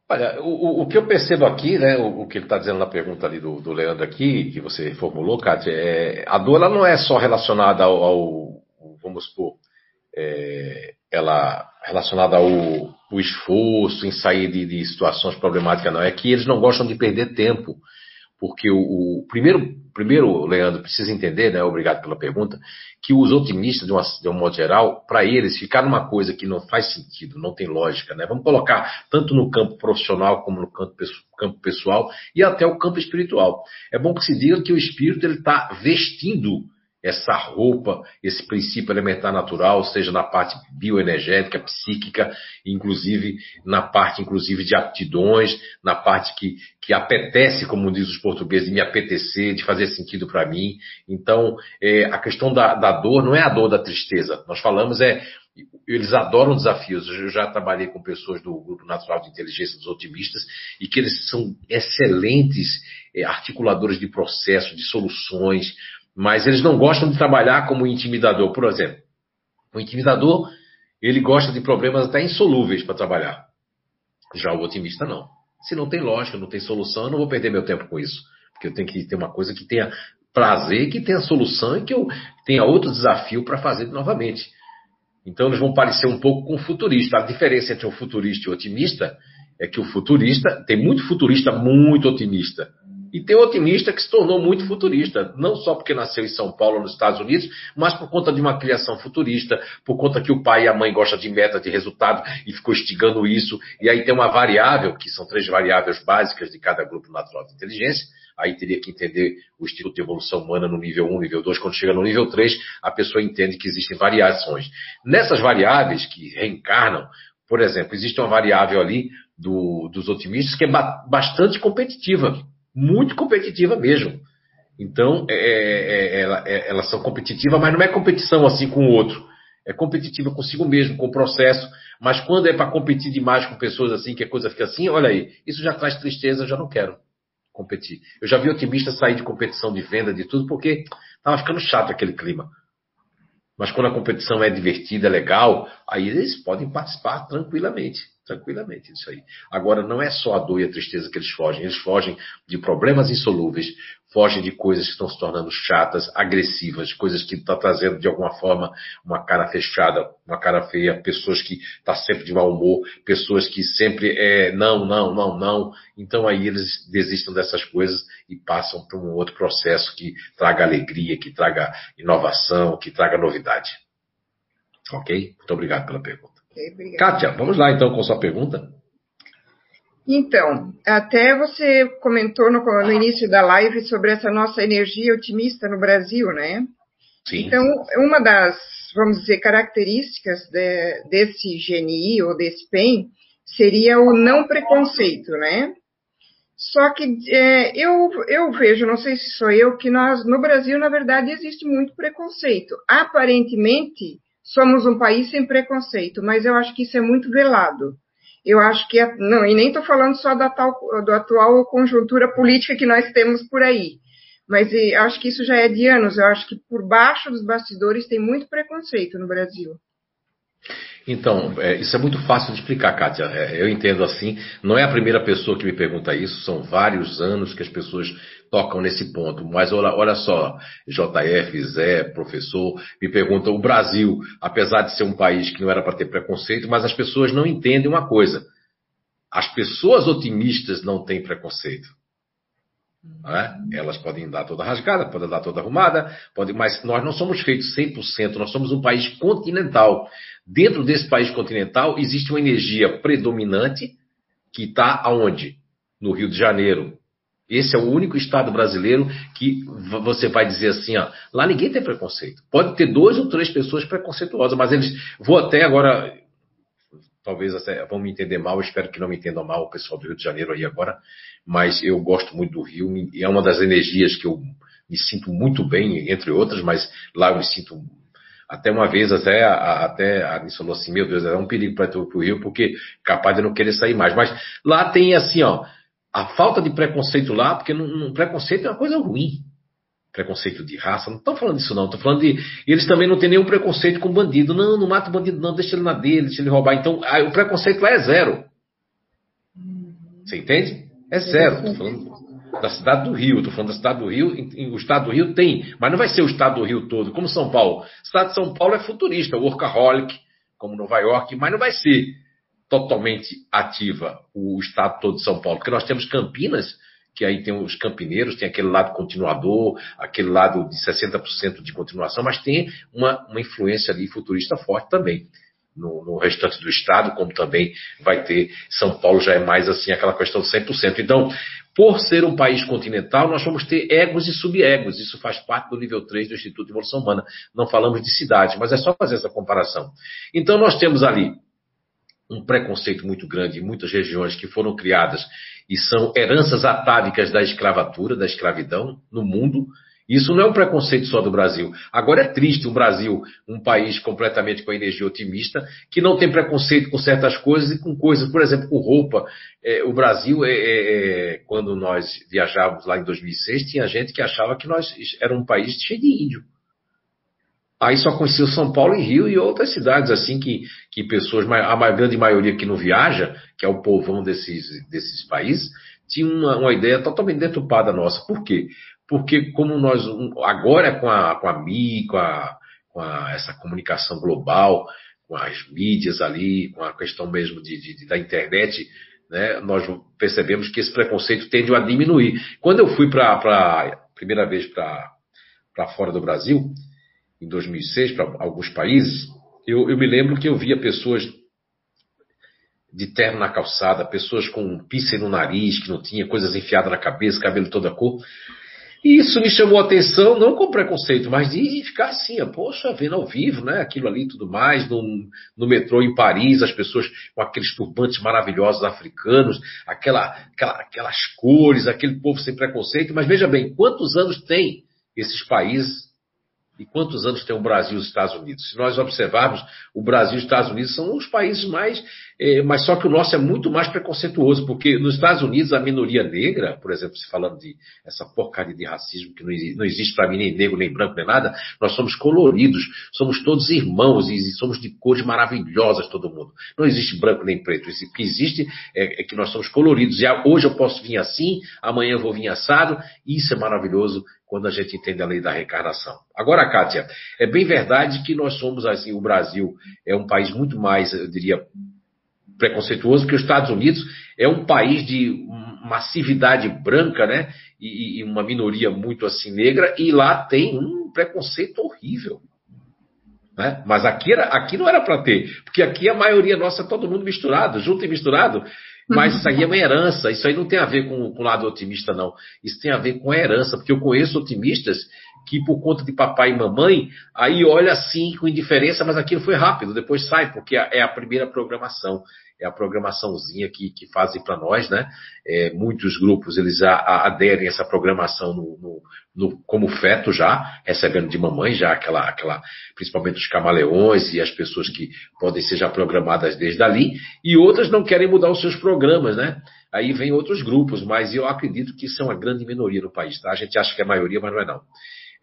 Olha, o, o que eu percebo aqui, né, o, o que ele está dizendo na pergunta ali do, do, Leandro aqui, que você formulou, Kátia, é, a dor ela não é só relacionada ao, ao vamos supor, é, ela relacionada ao, esforço em sair de, de situações problemáticas, não. É que eles não gostam de perder tempo. Porque o, o, primeiro, primeiro, Leandro, precisa entender, né? Obrigado pela pergunta, que os otimistas, de, uma, de um modo geral, para eles, ficar numa coisa que não faz sentido, não tem lógica, né? Vamos colocar tanto no campo profissional como no campo, campo pessoal e até o campo espiritual. É bom que se diga que o espírito ele está vestindo essa roupa, esse princípio elementar natural, seja na parte bioenergética, psíquica, inclusive na parte, inclusive, de aptidões, na parte que, que apetece, como diz os portugueses, de me apetecer, de fazer sentido para mim. Então, é, a questão da, da dor não é a dor da tristeza. Nós falamos é eles adoram desafios. Eu já trabalhei com pessoas do Grupo Natural de Inteligência dos Otimistas e que eles são excelentes é, articuladores de processos, de soluções, mas eles não gostam de trabalhar como intimidador. Por exemplo, o intimidador, ele gosta de problemas até insolúveis para trabalhar. Já o otimista não. Se não tem lógica, não tem solução, eu não vou perder meu tempo com isso. Porque eu tenho que ter uma coisa que tenha prazer, que tenha solução e que eu tenha outro desafio para fazer novamente. Então eles vão parecer um pouco com o futurista. A diferença entre o futurista e o otimista é que o futurista, tem muito futurista muito otimista. E tem otimista que se tornou muito futurista, não só porque nasceu em São Paulo, nos Estados Unidos, mas por conta de uma criação futurista, por conta que o pai e a mãe gostam de meta, de resultado e ficou instigando isso. E aí tem uma variável, que são três variáveis básicas de cada grupo natural de inteligência. Aí teria que entender o Instituto de Evolução Humana no nível 1, nível 2. Quando chega no nível 3, a pessoa entende que existem variações. Nessas variáveis que reencarnam, por exemplo, existe uma variável ali do, dos otimistas que é bastante competitiva muito competitiva mesmo. Então, é, é, é ela, é, elas são competitivas, mas não é competição assim com o outro. É competitiva consigo mesmo, com o processo. Mas quando é para competir demais com pessoas assim, que a coisa fica assim, olha aí, isso já traz tristeza, eu já não quero competir. Eu já vi otimistas sair de competição de venda, de tudo, porque estava ficando chato aquele clima. Mas quando a competição é divertida, é legal, aí eles podem participar tranquilamente tranquilamente isso aí. Agora, não é só a dor e a tristeza que eles fogem, eles fogem de problemas insolúveis, fogem de coisas que estão se tornando chatas, agressivas, coisas que estão trazendo de alguma forma uma cara fechada, uma cara feia, pessoas que estão tá sempre de mau humor, pessoas que sempre é não, não, não, não. Então aí eles desistem dessas coisas e passam para um outro processo que traga alegria, que traga inovação, que traga novidade. Ok? Muito obrigado pela pergunta. Okay, Kátia, vamos lá então com sua pergunta. Então, até você comentou no, no, início da live sobre essa nossa energia otimista no Brasil, né? Sim. Então, uma das, vamos dizer, características de, desse GNI ou desse PEN seria o não preconceito, né? Só que é, eu, eu vejo, não sei se sou eu, que nós, no Brasil, na verdade, existe muito preconceito. Aparentemente, somos um país sem preconceito, mas eu acho que isso é muito velado. Eu acho que, não, e nem estou falando só da, tal, da atual conjuntura política que nós temos por aí, mas acho que isso já é de anos. Eu acho que por baixo dos bastidores tem muito preconceito no Brasil. Então, é, isso é muito fácil de explicar, Kátia. É, eu entendo assim. Não é a primeira pessoa que me pergunta isso, são vários anos que as pessoas tocam nesse ponto. Mas olha, olha só, JF, Zé, professor, me pergunta: o Brasil, apesar de ser um país que não era para ter preconceito, mas as pessoas não entendem uma coisa. As pessoas otimistas não têm preconceito. É? Elas podem dar toda rasgada, podem dar toda arrumada, podem, mas nós não somos feitos 100%, nós somos um país continental. Dentro desse país continental existe uma energia predominante que está aonde? No Rio de Janeiro. Esse é o único estado brasileiro que você vai dizer assim, ó, lá ninguém tem preconceito. Pode ter duas ou três pessoas preconceituosas, mas eles vou até agora talvez até vão me entender mal, espero que não me entendam mal o pessoal do Rio de Janeiro aí agora, mas eu gosto muito do Rio, é uma das energias que eu me sinto muito bem, entre outras, mas lá eu me sinto até uma vez até a, até a me falou assim, meu Deus, é um perigo para o Rio, porque capaz de não querer sair mais. Mas lá tem assim, ó, a falta de preconceito lá, porque não, não, preconceito é uma coisa ruim preconceito de raça, não estou falando disso não, estou falando de. Eles também não têm nenhum preconceito com bandido. Não, não mata o bandido, não, deixa ele na dele, deixa ele roubar. Então, o preconceito lá é zero. Você entende? É zero. Estou falando da cidade do Rio, estou falando da cidade do Rio, o estado do Rio tem, mas não vai ser o estado do Rio todo, como São Paulo. O estado de São Paulo é futurista, workaholic, como Nova York, mas não vai ser totalmente ativa o estado todo de São Paulo, porque nós temos Campinas que aí tem os campineiros, tem aquele lado continuador, aquele lado de 60% de continuação, mas tem uma, uma influência ali futurista forte também. no, no, restante do estado, como também vai ter. São Paulo já é mais assim aquela questão de 100%. Então, por ser um país continental, nós vamos ter egos e subegos. Isso faz parte do nível 3 do Instituto de Evolução Humana. Não falamos de cidade, mas é só fazer essa comparação. Então, nós temos ali um preconceito muito grande em muitas regiões que foram criadas e são heranças atávicas da escravatura, da escravidão no mundo. Isso não é um preconceito só do Brasil. Agora é triste o Brasil, um país completamente com energia otimista, que não tem preconceito com certas coisas e com coisas, por exemplo, com roupa. É, o Brasil, é, é, é quando nós viajávamos lá em 2006, tinha gente que achava que nós era um país cheio de índio. Aí só conhecia São Paulo e Rio e outras cidades assim que, que pessoas, a grande maioria que não viaja, que é o povão desses, desses países, tinha uma, uma ideia totalmente deturpada nossa. Por quê? Porque como nós, agora com a, com a MI, com, a, com a, essa comunicação global, com as mídias ali, com a questão mesmo de, de da internet, né, nós percebemos que esse preconceito tende a diminuir. Quando eu fui para a primeira vez para fora do Brasil, em 2006 para alguns países, eu, eu, me lembro que eu via pessoas de terno na calçada, pessoas com um piercing no nariz, que não tinha coisas enfiadas na cabeça, cabelo toda cor. E isso me chamou a atenção, não com preconceito, mas de ficar assim, poxa, vendo ao vivo, né? Aquilo ali e tudo mais, no, no metrô em Paris, as pessoas com aqueles turbantes maravilhosos africanos, aquela, aquela, aquelas cores, aquele povo sem preconceito. Mas veja bem, quantos anos tem esses países e quantos anos tem o Brasil e os Estados Unidos? Se nós observarmos, o Brasil e os Estados Unidos são os países mais. É, mas só que o nosso é muito mais preconceituoso, porque nos Estados Unidos a minoria negra, por exemplo, se falando de essa porcaria de racismo que não não existe para mim nem negro, nem branco, nem nada, nós somos coloridos, somos todos irmãos e somos de cores maravilhosas todo mundo. Não existe branco nem preto. O que existe é, é que nós somos coloridos. E hoje eu posso vir assim, amanhã eu vou vir assado, isso é maravilhoso quando a gente entende a lei da reencarnação. Agora, Kátia, é bem verdade que nós somos, assim, o Brasil é um país muito mais, eu diria, preconceituoso, que os Estados Unidos é um país de massividade branca, né? E, e uma minoria muito assim negra, e lá tem um preconceito horrível. Né? Mas aqui, era, aqui não era para ter, porque aqui a maioria nossa é todo mundo misturado, junto e misturado. Mas isso aí é uma herança, isso aí não tem a ver com, com o lado otimista, não. Isso tem a ver com a herança, porque eu conheço otimistas que, por conta de papai e mamãe, aí olha assim com indiferença, mas aquilo foi rápido, depois sai, porque é a primeira programação é a programaçãozinha que, que fazem para nós, né? É, muitos grupos eles a, a, aderem a essa programação no, no, no, como feto já, recebendo de mamãe já aquela, aquela, principalmente os camaleões e as pessoas que podem ser já programadas desde ali, e outras não querem mudar os seus programas, né? Aí vem outros grupos, mas eu acredito que é uma grande minoria no país, tá? A gente acha que é maioria, mas não é não.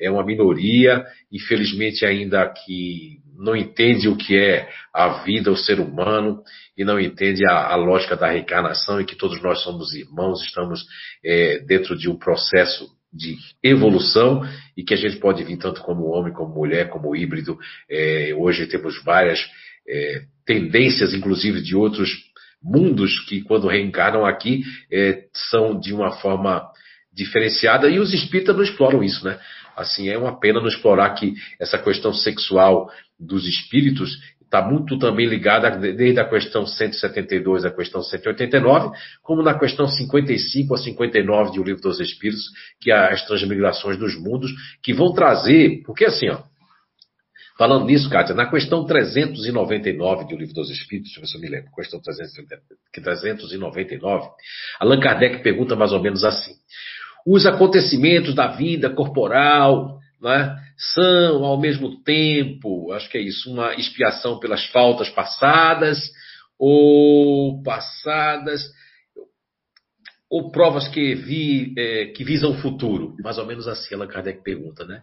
É uma minoria, infelizmente ainda que não entende o que é a vida, o ser humano, e não entende a, a lógica da reencarnação e que todos nós somos irmãos, estamos é, dentro de um processo de evolução e que a gente pode vir tanto como homem, como mulher, como híbrido. É, hoje temos várias é, tendências, inclusive de outros mundos que quando reencarnam aqui é, são de uma forma diferenciada e os espíritas não exploram isso, né? Assim, é uma pena não explorar que essa questão sexual dos espíritos está muito também ligada desde a questão 172 à questão 189, como na questão 55 a 59 de O Livro dos Espíritos, que é as transmigrações dos mundos, que vão trazer, porque assim, ó, falando nisso, Kátia, na questão 399 de O Livro dos Espíritos, se eu me lembro, questão 399, Allan Kardec pergunta mais ou menos assim, os acontecimentos da vida corporal, né, são, ao mesmo tempo, acho que é isso, uma expiação pelas faltas passadas, ou passadas, ou provas que, vi, é, que visam o futuro. Mais ou menos assim, Allan Kardec pergunta, né?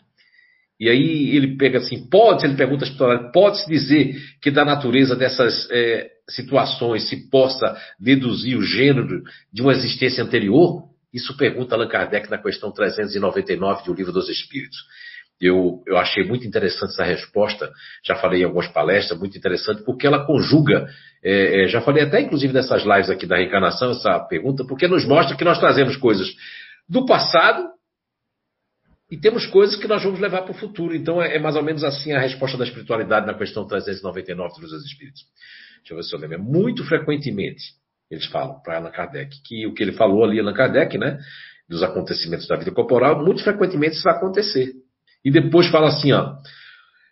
E aí ele pega assim, pode, ele pergunta pode-se dizer que da natureza dessas é, situações se possa deduzir o gênero de uma existência anterior? Isso pergunta Allan Kardec na questão 399 do Livro dos Espíritos. Eu, eu achei muito interessante essa resposta, já falei em algumas palestras, muito interessante, porque ela conjuga, é, é, já falei até inclusive nessas lives aqui da reencarnação, essa pergunta, porque nos mostra que nós trazemos coisas do passado e temos coisas que nós vamos levar para o futuro. Então é, é, mais ou menos assim a resposta da espiritualidade na questão 399 dos Espíritos. Deixa eu ver se eu lembro. É muito frequentemente eles falam para Allan Kardec que o que ele falou ali, Allan Kardec, né, dos acontecimentos da vida corporal, muito frequentemente isso vai acontecer. E depois fala assim, ó,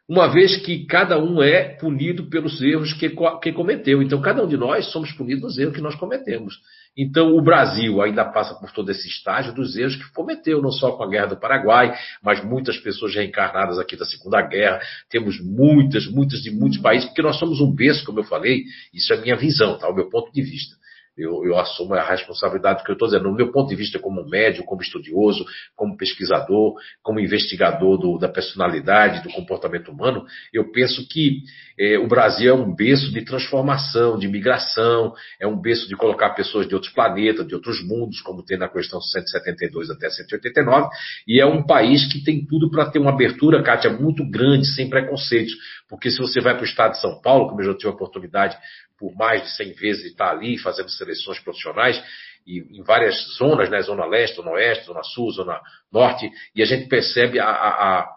uma vez que cada um é punido pelos erros que, que cometeu. Então, cada um de nós somos punidos nos erros que nós cometemos. Então, o Brasil ainda passa por todo esse estágio dos erros que cometeu, não só com a Guerra do Paraguai, mas muitas pessoas reencarnadas aqui da Segunda Guerra. Temos muitas, muitas de muitos países, porque nós somos um berço, como eu falei, isso é a minha visão, tá? o meu ponto de vista. Eu, eu, assumo a responsabilidade que eu estou dizendo, no meu ponto de vista como médico, como estudioso, como pesquisador, como investigador do, da personalidade, do comportamento humano, eu penso que é, o Brasil é um berço de transformação, de migração, é um berço de colocar pessoas de outros planetas, de outros mundos, como tem na questão 172 até 189, e é um país que tem tudo para ter uma abertura, Kátia, muito grande, sem preconceitos, porque se você vai para o estado de São Paulo, como eu já tive a oportunidade por mais de 100 vezes estar ali fazendo seleções profissionais e em várias zonas, né, zona leste, zona oeste, zona sul, zona norte, e a gente percebe a, a,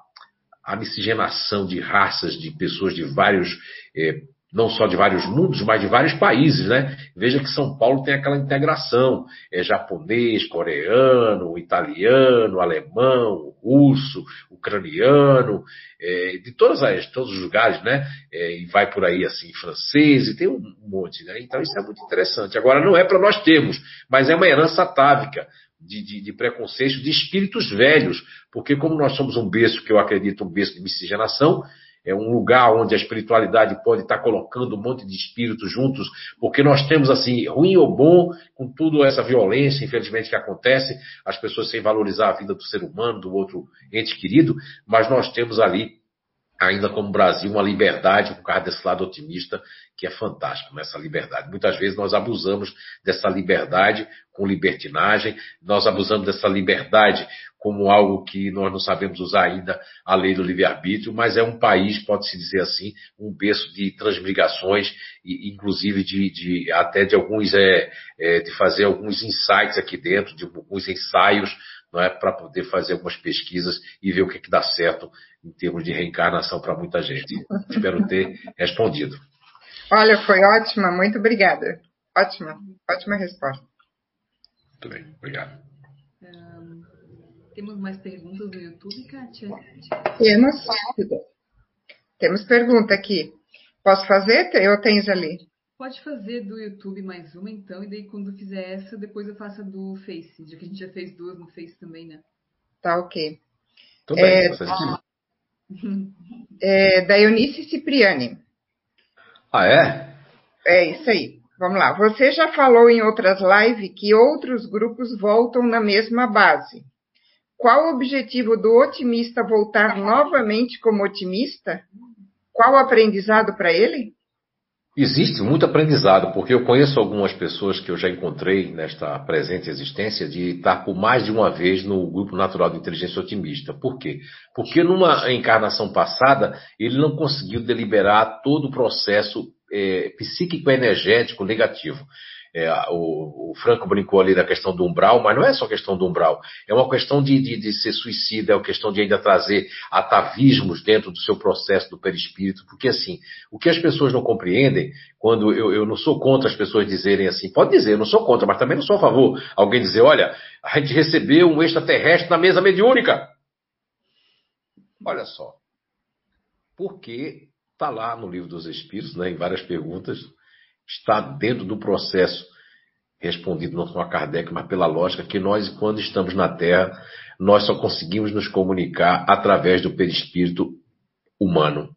a miscigenação de raças de pessoas de vários eh, não só de vários mundos, mas de vários países, né? Veja que São Paulo tem aquela integração, é japonês, coreano, italiano, alemão, russo, ucraniano, é, de todas as, todos os lugares, né? É, e vai por aí assim, francês, e tem um monte, né? Então isso é muito interessante. Agora não é para nós termos, mas é uma herança atávica. De, de, de preconceitos de espíritos velhos, porque como nós somos um berço, que eu acredito, um berço de miscigenação, é um lugar onde a espiritualidade pode estar colocando um monte de espíritos juntos, porque nós temos assim, ruim ou bom, com toda essa violência, infelizmente, que acontece, as pessoas sem valorizar a vida do ser humano, do outro ente querido, mas nós temos ali ainda como Brasil, uma liberdade por causa desse lado otimista que é fantástico, nessa liberdade. Muitas vezes nós abusamos dessa liberdade com libertinagem, nós abusamos dessa liberdade como algo que nós não sabemos usar ainda a lei do livre-arbítrio, mas é um país, pode-se dizer assim, um berço de transmigrações e inclusive de, de até de alguns é, é, de fazer alguns insights aqui dentro, de alguns ensaios não é para poder fazer algumas pesquisas e ver o que, que dá certo em termos de reencarnação para muita gente. Espero ter respondido. Olha, foi ótima, muito obrigada. Ótima, ótima resposta. Muito bem, obrigado. Temos mais perguntas no YouTube, Kátia? Temos. Temos pergunta aqui. Posso fazer? Eu tenho ali. Pode fazer do YouTube mais uma, então, e daí quando fizer essa, depois eu faço a do Face, já que a gente já fez duas no Face também, né? Tá, ok. Tudo é, bem, é, da Eunice Cipriani. Ah, é? É isso aí. Vamos lá. Você já falou em outras lives que outros grupos voltam na mesma base. Qual o objetivo do otimista voltar novamente como otimista? Qual o aprendizado para ele? Existe muito aprendizado, porque eu conheço algumas pessoas que eu já encontrei nesta presente existência de estar por mais de uma vez no Grupo Natural de Inteligência Otimista. Por quê? Porque numa encarnação passada ele não conseguiu deliberar todo o processo é, psíquico-energético negativo. É, o, o, Franco brincou ali da questão do umbral, mas não é só questão do umbral. É uma questão de, de, de, ser suicida, é uma questão de ainda trazer atavismos dentro do seu processo do perispírito. Porque, assim, o que as pessoas não compreendem, quando eu, eu não sou contra as pessoas dizerem assim, pode dizer, eu não sou contra, mas também não sou a favor. Alguém dizer, olha, a gente recebeu um extraterrestre na mesa mediúnica. Olha só. Porque está lá no livro dos Espíritos, né, em várias perguntas, está dentro do processo respondido não só a Kardec, mas pela lógica que nós, quando estamos na Terra, nós só conseguimos nos comunicar através do perispírito humano,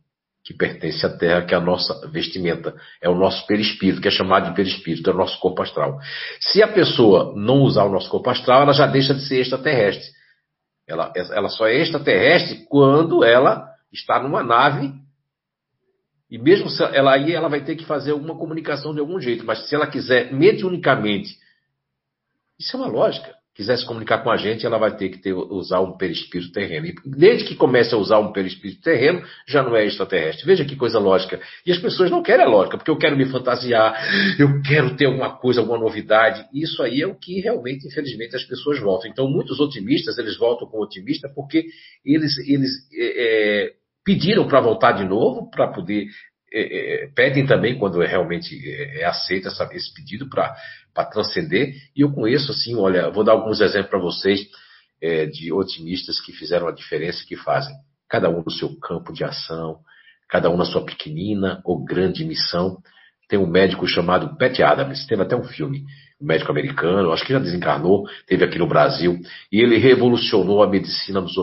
que pertence à Terra, que é a nossa vestimenta, é o nosso perispírito, que é chamado de perispírito, é o nosso corpo astral. Se a pessoa não usar o nosso corpo astral, ela já deixa de ser extraterrestre. Ela, ela só é extraterrestre quando ela está numa nave e mesmo se ela aí, ela vai ter que fazer alguma comunicação de algum jeito. Mas se ela quiser mediunicamente, isso é uma lógica quiser se comunicar com a gente, ela vai ter que ter, usar um perispírito terreno. E desde que comece a usar um perispírito terreno, já não é extraterrestre. Veja que coisa lógica. E as pessoas não querem a lógica, porque eu quero me fantasiar, eu quero ter alguma coisa, alguma novidade. Isso aí é o que realmente, infelizmente, as pessoas voltam. Então, muitos otimistas, eles voltam com otimista porque eles, eles é, é pediram para voltar de novo, para poder é, é, pedem também quando é realmente é, é aceito essa, esse pedido para transcender. E eu conheço, assim, olha, vou dar alguns exemplos para vocês é, de otimistas que fizeram a diferença que fazem. Cada um no seu campo de ação, cada um na sua pequenina ou grande missão. Tem um médico chamado Pat Adams, teve até um filme médico americano, acho que já desencarnou, teve aqui no Brasil, e ele revolucionou a medicina dos,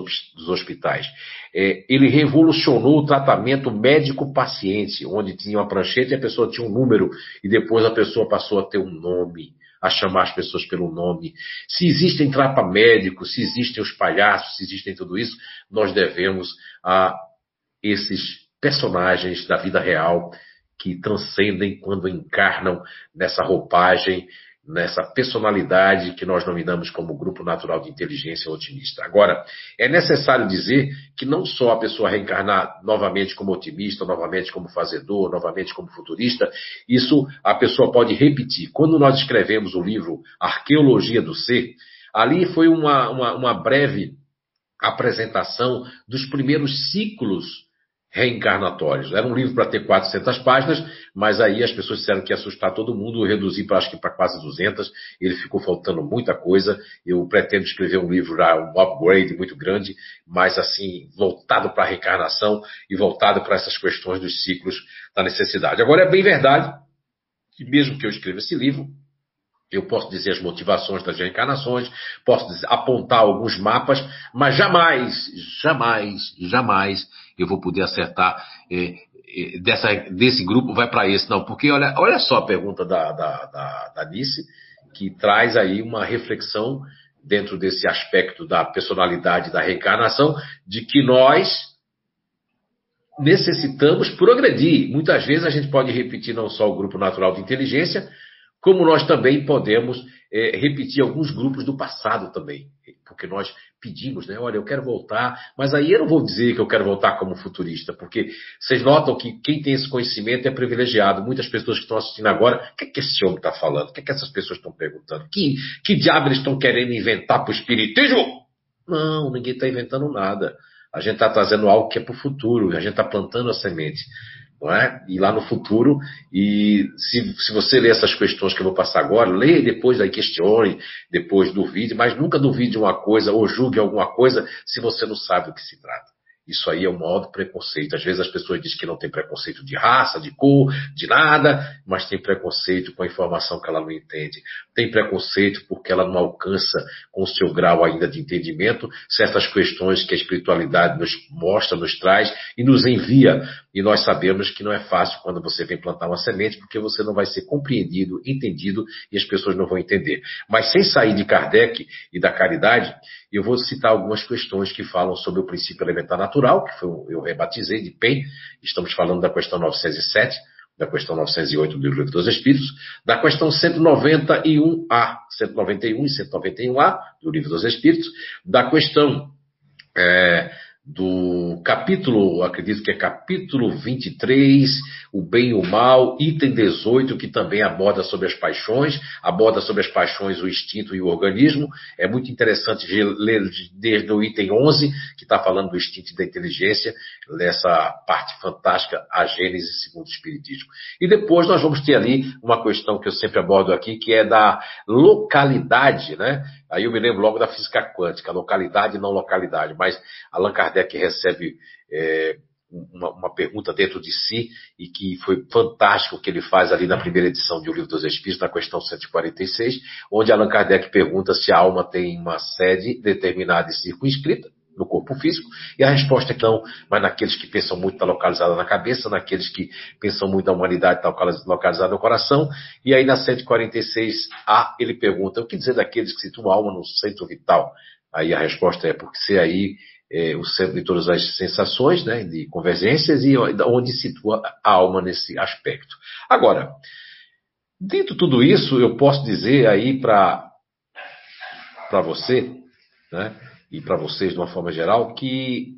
hospitais. É, ele revolucionou o tratamento médico-paciente, onde tinha uma prancheta e a pessoa tinha um número, e depois a pessoa passou a ter um nome, a chamar as pessoas pelo nome. Se existem trapa-médicos, se existem os palhaços, se existem tudo isso, nós devemos a esses personagens da vida real que transcendem quando encarnam nessa roupagem nessa personalidade que nós nominamos como grupo natural de inteligência otimista. Agora, é necessário dizer que não só a pessoa reencarnar novamente como otimista, novamente como fazedor, novamente como futurista, isso a pessoa pode repetir. Quando nós escrevemos o livro Arqueologia do Ser, ali foi uma, uma, uma breve apresentação dos primeiros ciclos reencarnatórios. Era um livro para ter 400 páginas, mas aí as pessoas disseram que ia assustar todo mundo, reduzi para acho que para quase 200, ele ficou faltando muita coisa. Eu pretendo escrever um livro um upgrade muito grande, mas assim, voltado para a reencarnação e voltado para essas questões dos ciclos da necessidade. Agora é bem verdade que mesmo que eu escreva esse livro, eu posso dizer as motivações das reencarnações, posso dizer, apontar alguns mapas, mas jamais, jamais, jamais eu vou poder acertar é, é, dessa, desse grupo vai para esse. Não, porque olha, olha só a pergunta da, da, da, da Nice, que traz aí uma reflexão dentro desse aspecto da personalidade da reencarnação, de que nós necessitamos progredir. Muitas vezes a gente pode repetir não só o grupo natural de inteligência, como nós também podemos é, repetir alguns grupos do passado também, porque nós pedimos, né? Olha, eu quero voltar, mas aí eu não vou dizer que eu quero voltar como futurista, porque vocês notam que quem tem esse conhecimento é privilegiado. Muitas pessoas que estão assistindo agora, o que, é que esse homem está falando? O que, é que essas pessoas estão perguntando? Que, que diabo eles estão querendo inventar para o espiritismo? Não, ninguém está inventando nada. A gente está trazendo algo que é para o futuro, a gente está plantando a semente não é? E lá no futuro, e se, se você ler essas questões que eu vou passar agora, leia depois aí questione, depois duvide, mas nunca duvide uma coisa ou julgue alguma coisa se você não sabe do que se trata. Isso aí é um modo preconceito. Às vezes as pessoas dizem que não tem preconceito de raça, de cor, de nada, mas tem preconceito com a informação que ela não entende. Tem preconceito porque ela não alcança com o seu grau ainda de entendimento certas questões que a espiritualidade nos mostra, nos traz e nos envia. E nós sabemos que não é fácil quando você vem plantar uma semente, porque você não vai ser compreendido, entendido e as pessoas não vão entender. Mas sem sair de Kardec e da caridade, eu vou citar algumas questões que falam sobre o princípio elementar natural, que foi, eu rebatizei de PEN, estamos falando da questão 907, da questão 908 do Livro dos Espíritos, da questão 191A, 191 e 191A do Livro dos Espíritos, da questão é, do capítulo, acredito que é capítulo 23, o bem e o mal, item 18, que também aborda sobre as paixões, aborda sobre as paixões o instinto e o organismo. É muito interessante ler desde o item 11, que está falando do instinto e da inteligência, nessa parte fantástica, a Gênese segundo o Espiritismo. E depois nós vamos ter ali uma questão que eu sempre abordo aqui, que é da localidade, né? Aí eu me lembro logo da física quântica, localidade e não localidade, mas Allan Kardec recebe é, uma, uma, pergunta dentro de si e que foi fantástico o que ele faz ali na primeira edição de O Livro dos Espíritos, na questão 146, onde Allan Kardec pergunta se a alma tem uma sede determinada e circunscrita, no corpo físico? E a resposta é não, mas naqueles que pensam muito está localizada na cabeça, naqueles que pensam muito na humanidade está localizada no coração. E aí na 146A ele pergunta, o que dizer daqueles que situam a alma no centro vital? Aí a resposta é porque se aí é, o centro de todas as sensações, né, de convergências e onde situa a alma nesse aspecto. Agora, de tudo isso, eu posso dizer aí para para você, né, e para vocês de uma forma geral, que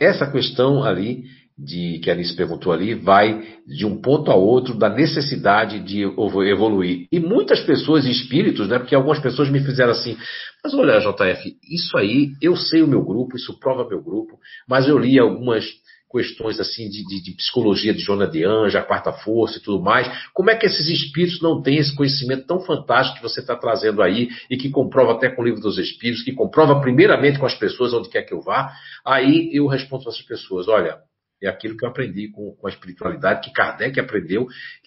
essa questão ali de que a Alice perguntou ali vai de um ponto a outro da necessidade de evoluir. E muitas pessoas, espíritos, né? Porque algumas pessoas me fizeram assim, mas olha, JF, isso aí, eu sei o meu grupo, isso prova meu grupo, mas eu li algumas questões assim de, de, de, psicologia de Jona de Anja, a quarta força e tudo mais. Como é que esses espíritos não têm esse conhecimento tão fantástico que você está trazendo aí e que comprova até com o livro dos espíritos, que comprova primeiramente com as pessoas onde quer que eu vá? Aí eu respondo para essas pessoas: olha, é aquilo que eu aprendi com, com a espiritualidade, que Kardec aprendeu,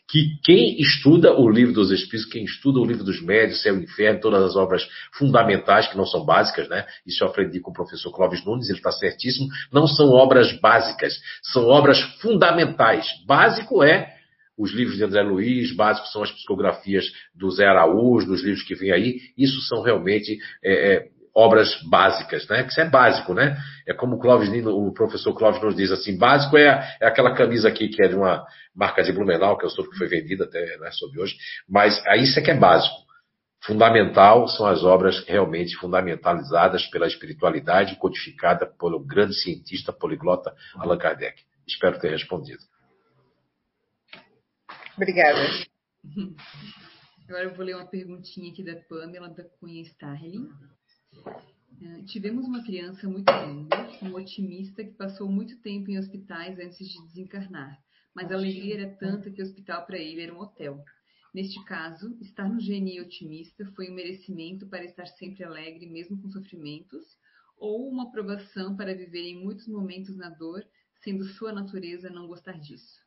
que quem estuda o livro dos Espíritos, quem estuda o livro dos médios, Céu e Inferno, todas as obras fundamentais, que não são básicas, né? Isso eu aprendi com o professor Clóvis Nunes, ele está certíssimo. Não são obras básicas, são obras fundamentais. Básico é os livros de André Luiz, básico são as psicografias do Zé Araújo, dos livros que vêm aí. Isso são realmente é, é, obras básicas, né? Que isso é básico, né? É como o Clóvis, o professor Clóvis nos diz assim, básico é, é aquela camisa aqui que é de uma marca de Blumenau, que eu soube que foi vendida até, né, sobre hoje, mas aí isso é que é básico. Fundamental são as obras realmente fundamentalizadas pela espiritualidade, codificada pelo grande cientista poliglota Allan Kardec. Espero ter respondido. Obrigada. Agora eu vou ler uma perguntinha aqui da Pamela da Cunha Starling. É, tivemos uma criança muito linda, um otimista que passou muito tempo em hospitais antes de desencarnar, mas a alegria era tanta que o hospital para ele era um hotel. Neste caso, estar no GNI otimista foi um merecimento para estar sempre alegre, mesmo com sofrimentos, ou uma aprovação para viver em muitos momentos na dor, sendo sua natureza não gostar disso.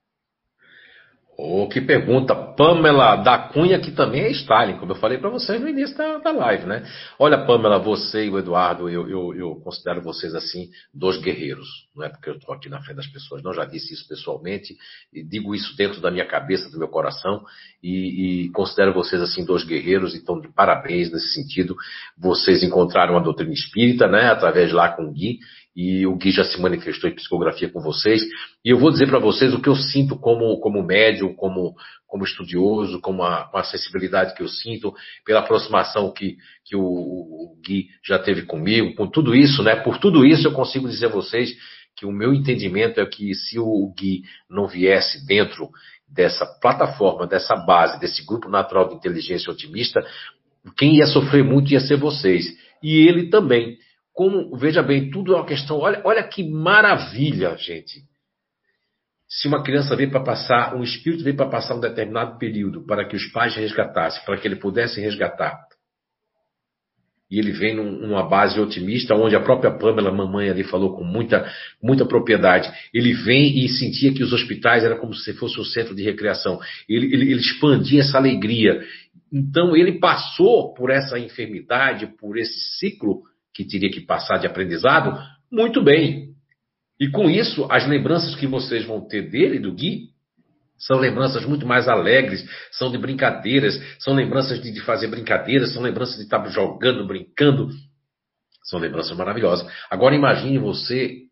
Oh, que pergunta. Pamela da Cunha, que também é Stalin, como eu falei para vocês no início da, da, live, né? Olha, Pamela, você e o Eduardo, eu, eu, eu, considero vocês assim, dois guerreiros. Não é porque eu estou aqui na frente das pessoas, não, já disse isso pessoalmente, e digo isso dentro da minha cabeça, do meu coração, e, e considero vocês assim, dois guerreiros, então de parabéns nesse sentido. Vocês encontraram a doutrina espírita, né, através lá com o Gui, e o Gui já se manifestou em psicografia com vocês. E eu vou dizer para vocês o que eu sinto como, como médium, como, como estudioso, com a, com a sensibilidade que eu sinto, pela aproximação que, que o, o, Gui já teve comigo, com tudo isso, né? Por tudo isso eu consigo dizer a vocês que o meu entendimento é que se o Gui não viesse dentro dessa plataforma, dessa base, desse grupo natural de inteligência otimista, quem ia sofrer muito ia ser vocês. E ele também como, veja bem, tudo é uma questão. Olha, olha que maravilha, gente. Se uma criança veio para passar, um espírito veio para passar um determinado período para que os pais resgatassem, para que ele pudesse resgatar. E ele vem num, numa base otimista, onde a própria Pamela, mamãe ali, falou com muita, muita propriedade. Ele vem e sentia que os hospitais eram como se fosse um centro de recreação. Ele, ele, ele expandia essa alegria. Então ele passou por essa enfermidade, por esse ciclo que teria que passar de aprendizado, muito bem. E com isso, as lembranças que vocês vão ter dele, do Gui, são lembranças muito mais alegres, são de brincadeiras, são lembranças de, de fazer brincadeiras, são lembranças de estar jogando, brincando. São lembranças maravilhosas. Agora imagine você,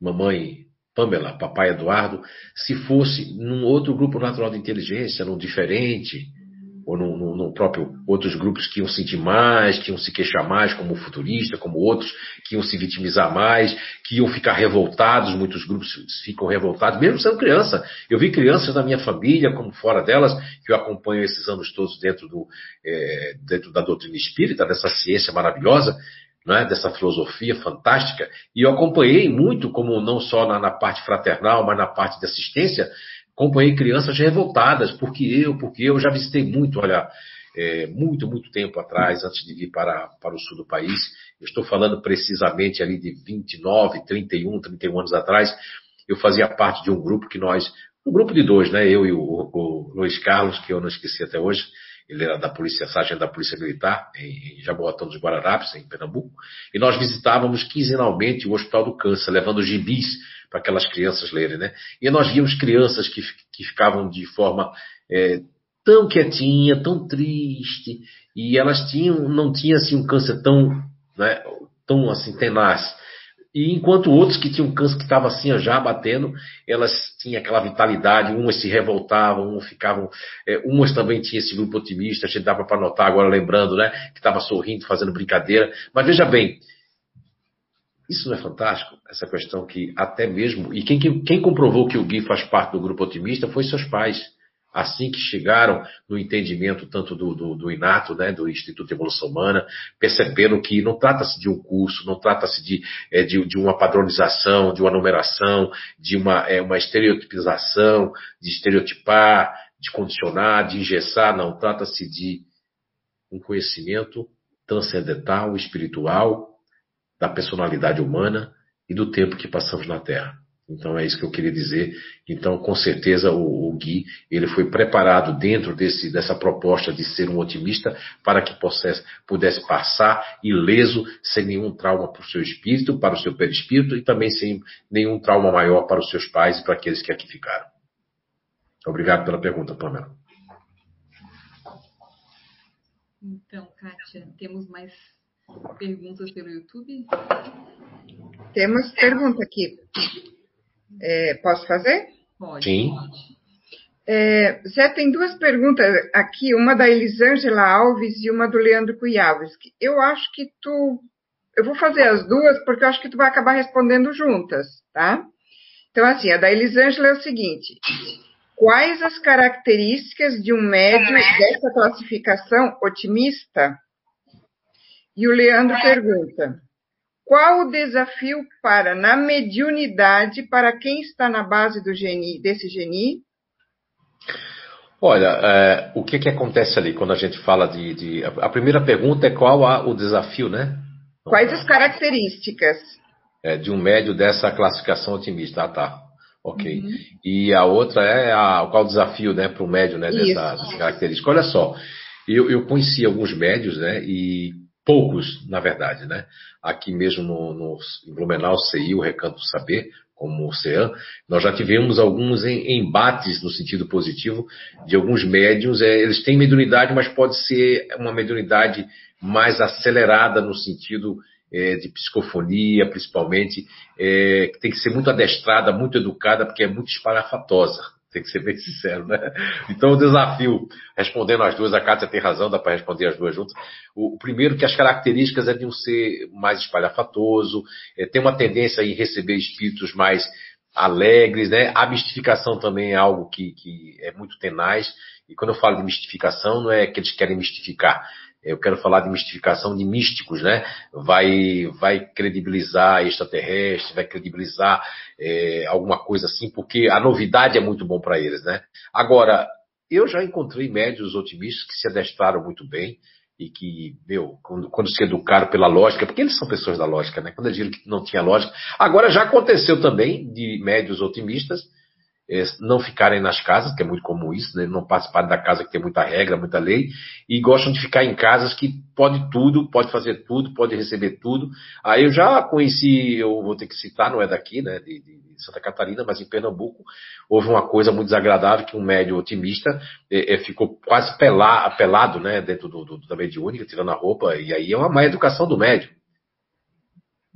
mamãe Pamela, papai Eduardo, se fosse num outro grupo natural de inteligência, num diferente, ou no, no, no, próprio outros grupos que iam sentir mais, que iam se queixar mais, como futurista, como outros, que iam se vitimizar mais, que iam ficar revoltados, muitos grupos ficam revoltados, mesmo sendo criança. Eu vi crianças da minha família, como fora delas, que eu acompanho esses anos todos dentro, do, é, dentro da doutrina espírita, dessa ciência maravilhosa, né, dessa filosofia fantástica, e eu acompanhei muito, como não só na, na parte fraternal, mas na parte de assistência, acompanhei crianças revoltadas, porque eu, porque eu já visitei muito, olha, é, muito, muito tempo atrás, antes de vir para, para o sul do país. Estou falando precisamente ali de 29, 31, 31 anos atrás. Eu fazia parte de um grupo que nós, um grupo de dois, né? Eu e o, o Luiz Carlos, que eu não esqueci até hoje. Ele era da polícia, sargento da Polícia Militar, em Jaboatão dos Guararapes, em Pernambuco. E nós visitávamos quinzenalmente o Hospital do Câncer, levando gibis para aquelas crianças lerem, né? E nós víamos crianças que, que ficavam de forma é, tão quietinha, tão triste, e elas tinham, não tinham assim um câncer tão, né, tão assim tenaz. E enquanto outros que tinham câncer que estava assim já batendo, elas tinham aquela vitalidade, umas se revoltavam, umas ficavam, é, umas também tinham esse grupo otimista, a gente dava para notar agora lembrando, né, que estava sorrindo, fazendo brincadeira. Mas veja bem, isso não é fantástico? Essa questão que até mesmo, e quem, quem comprovou que o Gui faz parte do grupo otimista foi seus pais assim que chegaram no entendimento tanto do, do, do INATO, né, do Instituto de Evolução Humana, perceberam que não trata-se de um curso, não trata-se de, é, de, de, uma padronização, de uma numeração, de uma, é, uma estereotipização, de estereotipar, de condicionar, de engessar, não, trata-se de um conhecimento transcendental, espiritual, da personalidade humana e do tempo que passamos na Terra. Então é isso que eu queria dizer. Então, com certeza, o, o Gui ele foi preparado dentro desse, dessa proposta de ser um otimista para que pudesse, pudesse passar ileso, sem nenhum trauma para o seu espírito, para o seu perispírito e também sem nenhum trauma maior para os seus pais e para aqueles que aqui ficaram. Obrigado pela pergunta, Pamela. Então, Kátia, temos mais perguntas pelo YouTube? Temos pergunta aqui. É, posso fazer? Pode. Sim. É, Zé, tem duas perguntas aqui, uma da Elisângela Alves e uma do Leandro Cuialves. Eu acho que tu. Eu vou fazer as duas porque eu acho que tu vai acabar respondendo juntas, tá? Então, assim, a da Elisângela é o seguinte: quais as características de um médio dessa classificação otimista? E o Leandro pergunta: qual o desafio para, na mediunidade, para quem está na base do geni, desse geni? Olha, é, o que, que acontece ali quando a gente fala de. de a primeira pergunta é qual a, o desafio, né? Quais as características? É, de um médio dessa classificação otimista. Ah, tá. Ok. Uhum. E a outra é a, qual o desafio né, para o médio né, dessa, dessa, característica. Olha só, eu, eu conheci alguns médios, né? E poucos, na verdade, né? Aqui mesmo no, no em Blumenau, CI, o Recanto Saber, como o CEAN, nós já tivemos alguns embates no sentido positivo de alguns médiums. É, eles têm mediunidade, mas pode ser uma mediunidade mais acelerada no sentido é, de psicofonia, principalmente, é, que tem que ser muito adestrada, muito educada, porque é muito esparafatosa. Tem que ser bem sincero, né? Então, o desafio, respondendo as duas, a Kátia tem razão, dá para responder as duas juntas. O, primeiro, que as características é de um ser mais espalhafatoso, é, tem uma tendência em receber espíritos mais alegres, né? A mistificação também é algo que, que é muito tenaz. E quando eu falo de mistificação, não é que eles querem mistificar, eu quero falar de mistificação de místicos, né? Vai, vai credibilizar extraterrestre, vai credibilizar é, alguma coisa assim, porque a novidade é muito bom para eles, né? Agora, eu já encontrei médios otimistas que se adestraram muito bem e que, meu, quando, quando se educaram pela lógica, porque eles são pessoas da lógica, né? Quando eles viram que não tinha lógica. Agora já aconteceu também de médios otimistas não ficarem nas casas, que é muito comum isso, né? não participarem da casa que tem muita regra, muita lei, e gostam de ficar em casas que pode tudo, pode fazer tudo, pode receber tudo. Aí eu já conheci, eu vou ter que citar, não é daqui, né, de, de Santa Catarina, mas em Pernambuco, houve uma coisa muito desagradável que um médio otimista é, é, ficou quase pelado, pelado né, dentro do, do, da mediúnica, tirando a roupa, e aí é uma má educação do médio.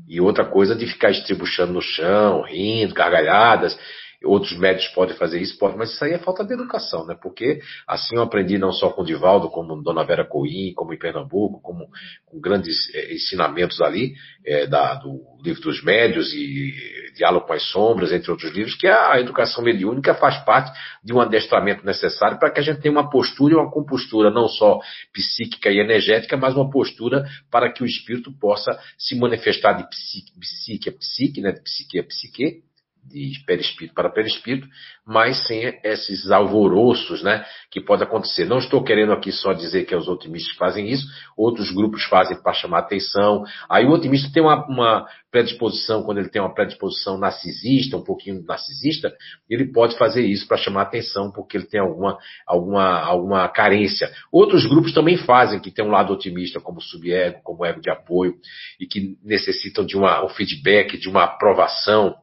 E outra coisa de ficar estribuchando no chão, rindo, gargalhadas. Outros médicos podem fazer isso, pode, mas isso aí é falta de educação, né? Porque assim eu aprendi não só com o Divaldo, como Dona Vera Coim, como em Pernambuco, como com grandes é, ensinamentos ali, é, da, do livro dos médios e Diálogo com as Sombras, entre outros livros, que a educação mediúnica faz parte de um adestramento necessário para que a gente tenha uma postura e uma compostura não só psíquica e energética, mas uma postura para que o espírito possa se manifestar de psique, psique a psique, né? de psique a psique, de perispírito para perispírito, mas sem esses alvoroços, né, que pode acontecer. Não estou querendo aqui só dizer que os otimistas fazem isso, outros grupos fazem para chamar atenção. Aí o otimista tem uma, uma, predisposição, quando ele tem uma predisposição narcisista, um pouquinho narcisista, ele pode fazer isso para chamar atenção, porque ele tem alguma, alguma, alguma carência. Outros grupos também fazem, que tem um lado otimista, como subego, como ego de apoio, e que necessitam de uma, um feedback, de uma aprovação,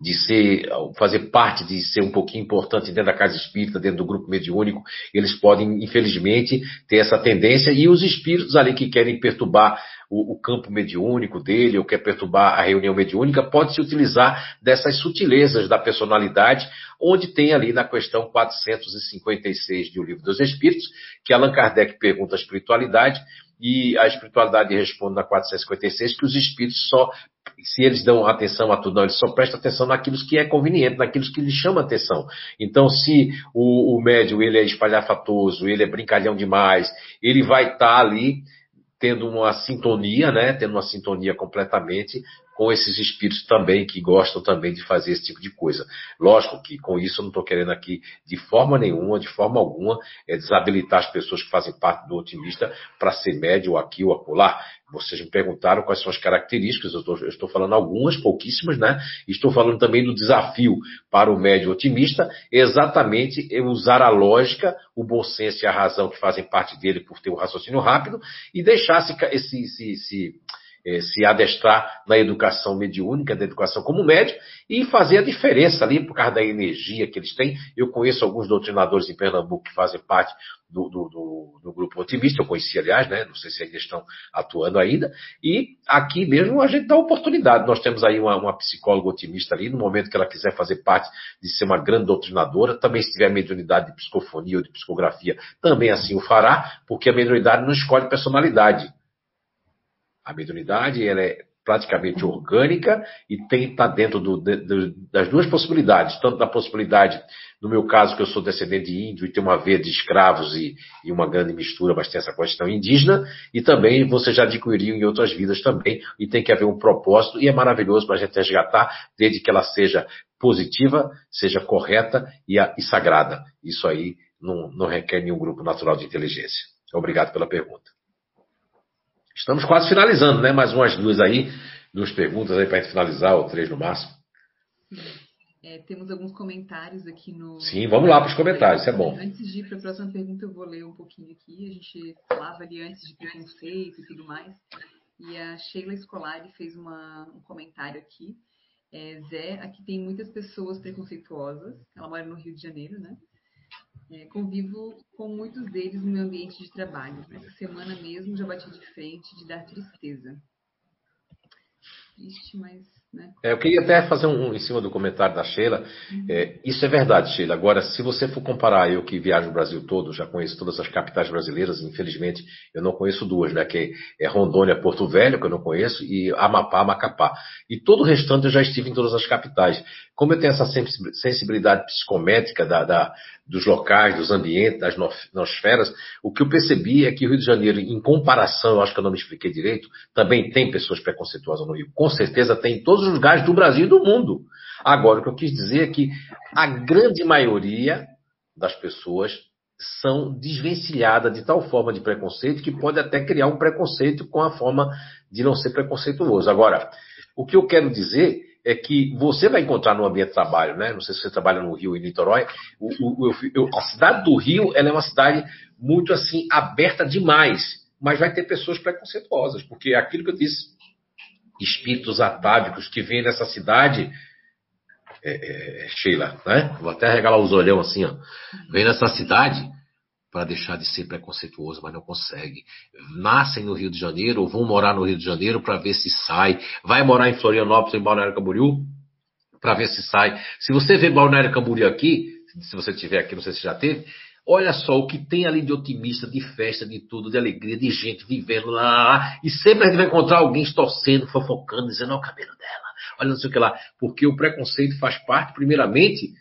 de ser, fazer parte, de ser um pouquinho importante dentro da casa espírita, dentro do grupo mediúnico, eles podem, infelizmente, ter essa tendência. E os espíritos ali que querem perturbar o, o campo mediúnico dele, ou quer perturbar a reunião mediúnica, pode se utilizar dessas sutilezas da personalidade, onde tem ali na questão 456 de O Livro dos Espíritos, que Allan Kardec pergunta a espiritualidade, e a espiritualidade responde na 456 que os espíritos só, se eles dão atenção a tudo, não, eles só prestam atenção naquilo que é conveniente, naquilo que lhes chama atenção. Então, se o, o médium ele é espalhafatoso, ele é brincalhão demais, ele vai estar tá ali tendo uma sintonia, né? Tendo uma sintonia completamente com esses espíritos também que gostam também de fazer esse tipo de coisa. Lógico que com isso eu não estou querendo aqui de forma nenhuma, de forma alguma, é desabilitar as pessoas que fazem parte do otimista para ser médio aqui ou acolá. Vocês me perguntaram quais são as características, eu estou, eu estou falando algumas, pouquíssimas, né? Estou falando também do desafio para o médio otimista, exatamente usar a lógica, o bom senso e a razão que fazem parte dele por ter um raciocínio rápido e deixar esse, esse, esse, é, se adestrar na educação mediúnica, da educação como médio, e fazer a diferença ali por causa da energia que eles têm. Eu conheço alguns doutrinadores em Pernambuco que fazem parte do, do, do, do grupo otimista, eu conheci, aliás, né? Não sei se ainda estão atuando ainda. E aqui mesmo a gente dá oportunidade. Nós temos aí uma, uma psicóloga otimista ali, no momento que ela quiser fazer parte de ser uma grande doutrinadora, também se tiver mediunidade de psicofonia ou de psicografia, também assim o fará, porque a mediunidade não escolhe personalidade. A mediunidade ela é praticamente orgânica e tem está dentro do, de, das duas possibilidades, tanto da possibilidade, no meu caso, que eu sou descendente de índio e tenho uma veia de escravos e, e, uma grande mistura, mas tem essa questão indígena, e também você já adquiriu em outras vidas também, e tem que haver um propósito, e é maravilhoso para a gente resgatar, desde que ela seja positiva, seja correta e, a, e sagrada. Isso aí não, não requer nenhum grupo natural de inteligência. Obrigado pela pergunta. Estamos quase finalizando, né? Mais umas duas aí, duas perguntas aí para finalizar, ou três no máximo. É, temos alguns comentários aqui no. Sim, vamos lá para os comentários, isso é bom. Antes de ir para a próxima pergunta, eu vou ler um pouquinho aqui. A gente falava ali antes de preconceito e tudo mais. E a Sheila Scolari fez uma, um comentário aqui. É, Zé, aqui tem muitas pessoas preconceituosas. Ela mora no Rio de Janeiro, né? É, convivo com muitos deles no meu ambiente de trabalho. Essa semana mesmo já bati de frente de dar tristeza. Triste, mas. Né? É, eu queria até fazer um, em cima do comentário da Sheila. Uhum. É, isso é verdade, Sheila. Agora, se você for comparar, eu que viajo o Brasil todo, já conheço todas as capitais brasileiras, infelizmente eu não conheço duas, né? Que é Rondônia, Porto Velho, que eu não conheço, e Amapá, Macapá. E todo o restante eu já estive em todas as capitais. Como eu tenho essa sensibilidade psicométrica da, da dos locais, dos ambientes, das nosferas, o que eu percebi é que o Rio de Janeiro, em comparação, eu acho que eu não me expliquei direito, também tem pessoas preconceituosas no Rio. Com certeza tem em todos os lugares do Brasil e do mundo. Agora, o que eu quis dizer é que a grande maioria das pessoas são desvencilhadas de tal forma de preconceito que pode até criar um preconceito com a forma de não ser preconceituoso. Agora, o que eu quero dizer é que você vai encontrar no ambiente de trabalho, né? Não sei se você trabalha no Rio e Niterói. O, o, o, a cidade do Rio ela é uma cidade muito assim aberta demais, mas vai ter pessoas preconceituosas, porque aquilo que eu disse, espíritos atávicos que vêm nessa cidade, é, é, Sheila, né? Vou até regalar os olhão assim, ó. Vem nessa cidade para deixar de ser preconceituoso, mas não consegue. Nascem no Rio de Janeiro ou vão morar no Rio de Janeiro para ver se sai. Vai morar em Florianópolis, em Balneário Camboriú, para ver se sai. Se você vê Balneário Camboriú aqui, se você estiver aqui, não sei se já teve, olha só o que tem ali de otimista, de festa, de tudo, de alegria, de gente vivendo lá. E sempre a gente vai encontrar alguém torcendo, fofocando, dizendo, olha o cabelo dela, olha não sei o que lá. Porque o preconceito faz parte, primeiramente,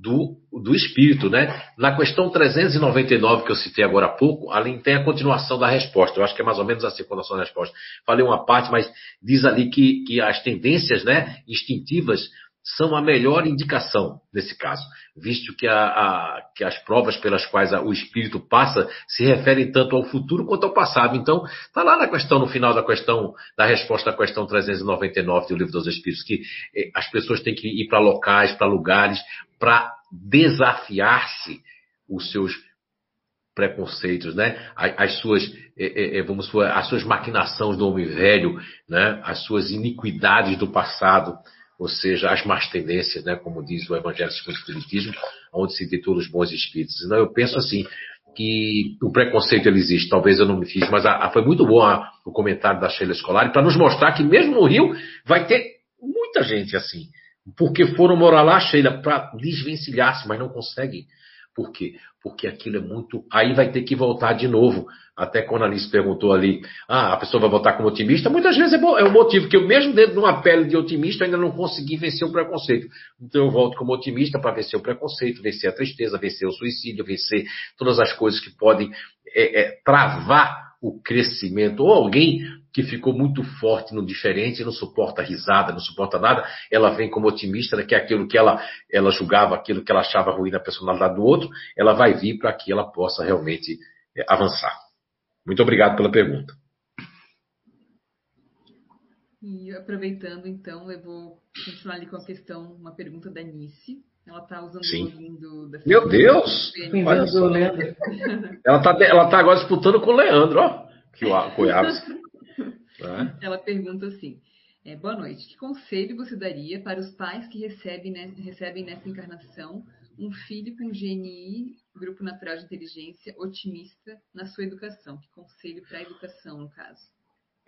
do, do espírito, né? Na questão 399 que eu citei agora há pouco, ali tem a continuação da resposta. Eu acho que é mais ou menos assim a continuação da resposta. Falei uma parte, mas diz ali que, que as tendências, né, instintivas são a melhor indicação nesse caso, visto que, a, a, que as provas pelas quais a, o espírito passa se referem tanto ao futuro quanto ao passado. Então, está lá na questão, no final da questão, da resposta à questão 399 do Livro dos Espíritos, que eh, as pessoas têm que ir para locais, para lugares, para desafiar-se os seus preconceitos, né? As, suas, é, é, vamos supor, as suas maquinações do homem velho, né? As suas iniquidades do passado ou seja, as más tendências, né, como diz o Evangelho segundo o Espiritismo, onde se titula os bons espíritos. Então, eu penso assim, que o preconceito ele existe, talvez eu não me fiz, mas a, a, foi muito bom a, o comentário da Sheila Escolar para nos mostrar que mesmo no Rio vai ter muita gente assim, porque foram morar lá, Sheila, para desvencilhar-se, mas não conseguem. Por quê? Porque aquilo é muito. Aí vai ter que voltar de novo. Até quando a Alice perguntou ali, ah, a pessoa vai votar como otimista, muitas vezes é, bom, é o motivo que eu, mesmo dentro de uma pele de otimista, ainda não consegui vencer o preconceito. Então eu volto como otimista para vencer o preconceito, vencer a tristeza, vencer o suicídio, vencer todas as coisas que podem é, é, travar o crescimento. Ou alguém que ficou muito forte no diferente, não suporta risada, não suporta nada, ela vem como otimista, né, que é aquilo que ela, ela julgava, aquilo que ela achava ruim na personalidade do outro, ela vai vir para que ela possa realmente é, avançar. Muito obrigado pela pergunta. E aproveitando, então, eu vou continuar ali com a questão, uma pergunta da Nice. Ela está usando Sim. o login do, da Meu Deus! ela está ela tá agora disputando com o Leandro, ó. Que o Cuiabas. É. Ela pergunta assim: é, Boa noite. Que conselho você daria para os pais que recebem, né, recebem nessa encarnação um filho com GNI, Grupo Natural de Inteligência, otimista na sua educação? Que conselho para a educação, no caso?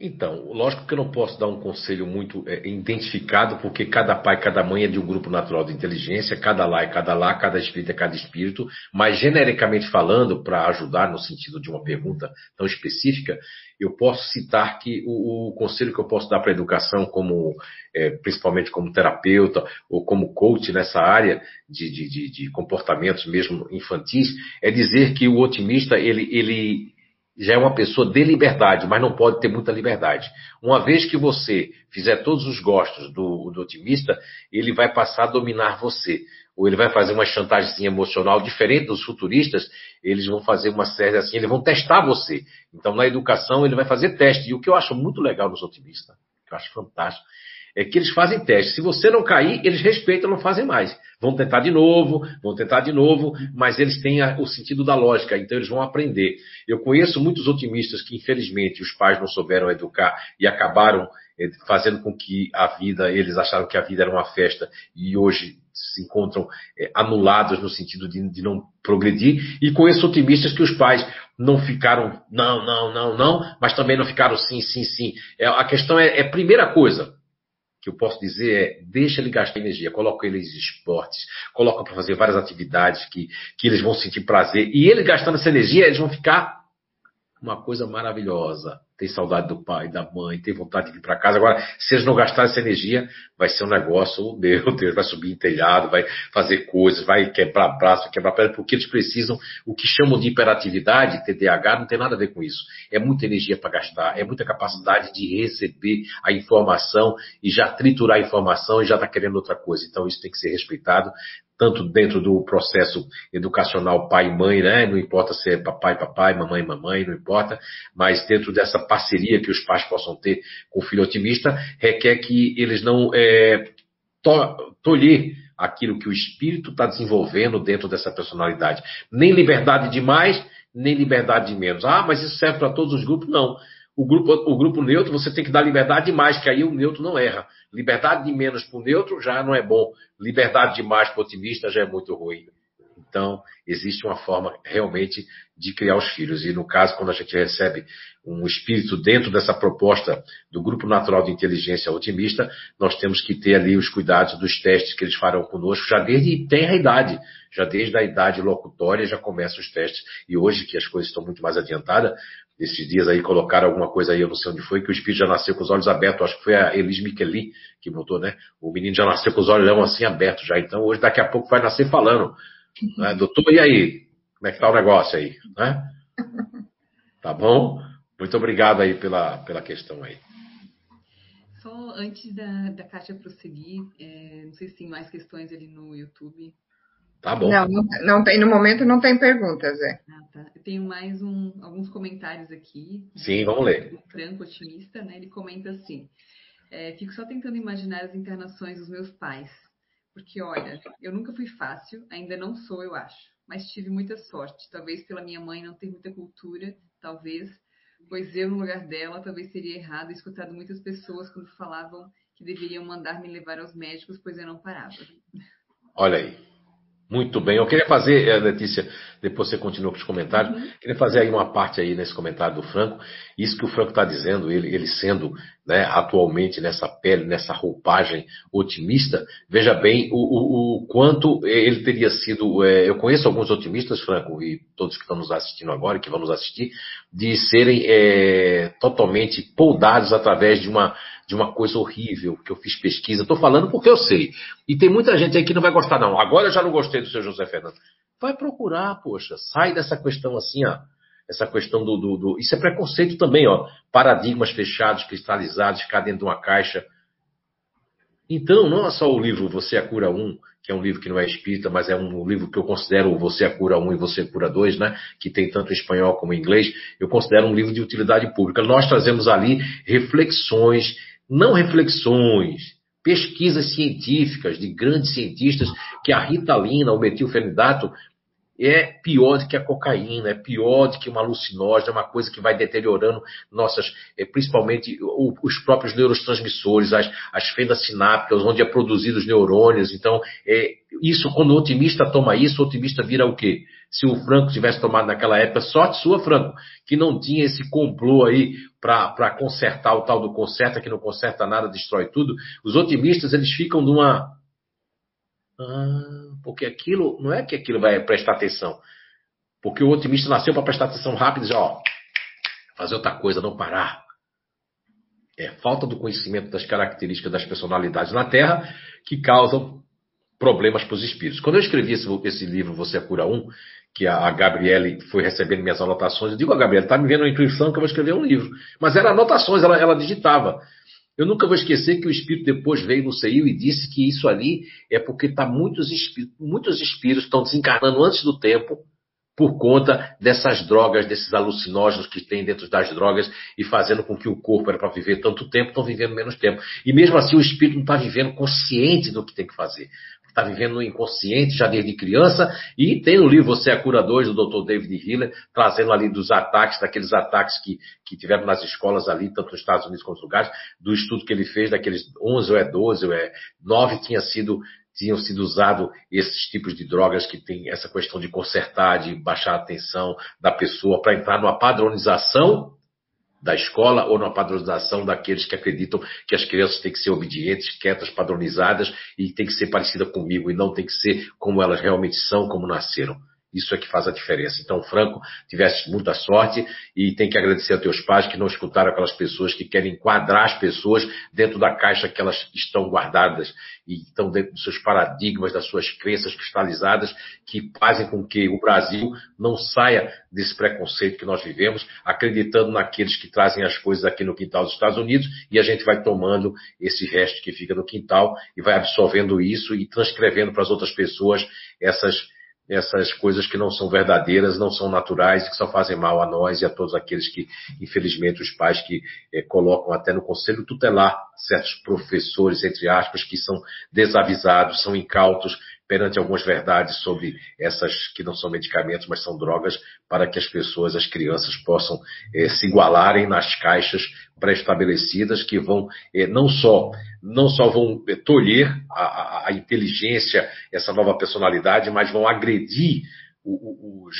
Então, lógico que eu não posso dar um conselho muito é, identificado, porque cada pai, cada mãe é de um grupo natural de inteligência, cada lá é cada lá, cada espírito é cada espírito, mas genericamente falando, para ajudar no sentido de uma pergunta tão específica, eu posso citar que o, o conselho que eu posso dar para a educação, como, é, principalmente como terapeuta ou como coach nessa área de, de, de, de comportamentos mesmo infantis, é dizer que o otimista, ele, ele já é uma pessoa de liberdade, mas não pode ter muita liberdade. Uma vez que você fizer todos os gostos do, do otimista, ele vai passar a dominar você. Ou ele vai fazer uma chantagem emocional diferente dos futuristas, eles vão fazer uma série assim, eles vão testar você. Então, na educação, ele vai fazer teste. E o que eu acho muito legal nos otimistas, que eu acho fantástico, é que eles fazem teste. Se você não cair, eles respeitam, não fazem mais. Vão tentar de novo, vão tentar de novo, mas eles têm o sentido da lógica, então eles vão aprender. Eu conheço muitos otimistas que, infelizmente, os pais não souberam educar e acabaram eh, fazendo com que a vida, eles acharam que a vida era uma festa e hoje se encontram eh, anulados no sentido de, de não progredir. E conheço otimistas que os pais não ficaram não, não, não, não, mas também não ficaram sim, sim, sim. É, a questão é, é primeira coisa que eu posso dizer é deixa ele gastar energia, coloca ele em esportes, coloca para fazer várias atividades que, que eles vão sentir prazer. E ele gastando essa energia, eles vão ficar uma coisa maravilhosa tem saudade do pai, da mãe, tem vontade de vir para casa. Agora, se eles não gastarem essa energia, vai ser um negócio, meu Deus, vai subir em telhado, vai fazer coisas, vai quebrar braço, vai quebrar perna, porque eles precisam, o que chamam de hiperatividade, TDAH, não tem nada a ver com isso. É muita energia para gastar, é muita capacidade de receber a informação e já triturar a informação e já está querendo outra coisa. Então, isso tem que ser respeitado tanto dentro do processo educacional pai e mãe, né? Não importa se é papai, papai, mamãe, mamãe, não importa, mas dentro dessa parceria que os pais possam ter com o filho otimista, requer que eles não é, to tolher aquilo que o espírito está desenvolvendo dentro dessa personalidade. Nem liberdade de mais, nem liberdade de menos. Ah, mas isso serve para todos os grupos? Não. O grupo, o grupo neutro, você tem que dar liberdade de mais, que aí o neutro não erra. Liberdade de menos para o neutro já não é bom. Liberdade de mais para o otimista já é muito ruim. Então, existe uma forma realmente de criar os filhos. E no caso, quando a gente recebe um espírito dentro dessa proposta do Grupo Natural de Inteligência Otimista, nós temos que ter ali os cuidados dos testes que eles farão conosco, já desde a idade, já desde a idade locutória já começam os testes. E hoje, que as coisas estão muito mais adiantadas, esses dias aí colocaram alguma coisa aí, eu não sei onde foi, que o espírito já nasceu com os olhos abertos, acho que foi a Elis Micheli que botou, né? O menino já nasceu com os olhos assim abertos já, então hoje daqui a pouco vai nascer falando. Né? Doutor, e aí? Como é que tá o negócio aí? Né? Tá bom? Muito obrigado aí pela, pela questão aí. Só antes da, da Kátia prosseguir, é, não sei se tem mais questões ali no YouTube. Tá bom. Não, não, não, tem, no momento não tem perguntas, é. Ah, tá. Eu tenho mais um, alguns comentários aqui. Sim, vamos ler. O Franco Otimista, né? Ele comenta assim: é, Fico só tentando imaginar as internações dos meus pais. Porque, olha, eu nunca fui fácil, ainda não sou, eu acho. Mas tive muita sorte. Talvez pela minha mãe não ter muita cultura, talvez. Pois eu, no lugar dela, talvez teria errado escutado muitas pessoas quando falavam que deveriam mandar me levar aos médicos, pois eu não parava. Olha aí. Muito bem. Eu queria fazer, eh, Letícia, depois você continua com os comentários, uhum. queria fazer aí uma parte aí nesse comentário do Franco. Isso que o Franco está dizendo, ele, ele sendo né, atualmente nessa pele, nessa roupagem otimista, veja bem o, o, o quanto ele teria sido. É, eu conheço alguns otimistas, Franco, e todos que estão nos assistindo agora, que vão nos assistir, de serem é, totalmente poldados através de uma de uma coisa horrível, que eu fiz pesquisa. Estou falando porque eu sei. E tem muita gente aí que não vai gostar, não. Agora eu já não gostei do seu José Fernando. Vai procurar, poxa. Sai dessa questão assim, ó. Essa questão do, do, do. Isso é preconceito também, ó. Paradigmas fechados, cristalizados, ficar dentro de uma caixa. Então, não é só o livro Você é a Cura 1, que é um livro que não é espírita, mas é um livro que eu considero Você é a Cura 1 e Você é a Cura 2, né? Que tem tanto em espanhol como em inglês. Eu considero um livro de utilidade pública. Nós trazemos ali reflexões não reflexões, pesquisas científicas de grandes cientistas que a ritalina, o metilfenidato, é pior do que a cocaína, é pior do que uma alucinógena, é uma coisa que vai deteriorando nossas, é, principalmente os próprios neurotransmissores, as, as fendas sinápticas, onde é produzido os neurônios. Então, é, isso, quando o otimista toma isso, o otimista vira o quê? Se o Franco tivesse tomado naquela época, sorte sua, Franco, que não tinha esse complô aí para consertar o tal do conserta, que não conserta nada, destrói tudo. Os otimistas, eles ficam numa. Ah, porque aquilo, não é que aquilo vai prestar atenção. Porque o otimista nasceu para prestar atenção rápido e dizer, ó, fazer outra coisa, não parar. É falta do conhecimento das características das personalidades na Terra que causam problemas para os espíritos. Quando eu escrevi esse, esse livro, Você é Cura 1, que a, a Gabriele foi recebendo minhas anotações, eu digo a Gabriele, está me vendo a intuição que eu vou escrever um livro. Mas eram anotações, ela, ela digitava. Eu nunca vou esquecer que o espírito depois veio no CEIU e disse que isso ali é porque tá muitos, muitos espíritos estão desencarnando antes do tempo por conta dessas drogas, desses alucinógenos que tem dentro das drogas e fazendo com que o corpo era para viver tanto tempo, estão vivendo menos tempo. E mesmo assim o espírito não está vivendo consciente do que tem que fazer está vivendo no inconsciente já desde criança, e tem no livro Você é Cura 2, do Dr. David Hiller, trazendo ali dos ataques, daqueles ataques que, que tiveram nas escolas ali, tanto nos Estados Unidos quanto nos lugares, do estudo que ele fez, daqueles 11 ou é 12 ou é 9 tinha sido tinham sido usados esses tipos de drogas que tem essa questão de consertar, de baixar a atenção da pessoa para entrar numa padronização da escola ou na padronização daqueles que acreditam que as crianças têm que ser obedientes, quietas, padronizadas e tem que ser parecida comigo e não tem que ser como elas realmente são, como nasceram. Isso é que faz a diferença. Então, Franco, tivesse muita sorte e tem que agradecer a teus pais que não escutaram aquelas pessoas que querem enquadrar as pessoas dentro da caixa que elas estão guardadas e estão dentro dos seus paradigmas, das suas crenças cristalizadas que fazem com que o Brasil não saia desse preconceito que nós vivemos, acreditando naqueles que trazem as coisas aqui no quintal dos Estados Unidos e a gente vai tomando esse resto que fica no quintal e vai absorvendo isso e transcrevendo para as outras pessoas essas essas coisas que não são verdadeiras, não são naturais e que só fazem mal a nós e a todos aqueles que, infelizmente, os pais que eh, colocam até no conselho tutelar certos professores, entre aspas, que são desavisados, são incautos perante algumas verdades sobre essas que não são medicamentos, mas são drogas, para que as pessoas, as crianças, possam eh, se igualarem nas caixas pré-estabelecidas que vão eh, não só não só vão eh, tolher a, a, a, inteligência, essa nova personalidade, mas vão agredir os,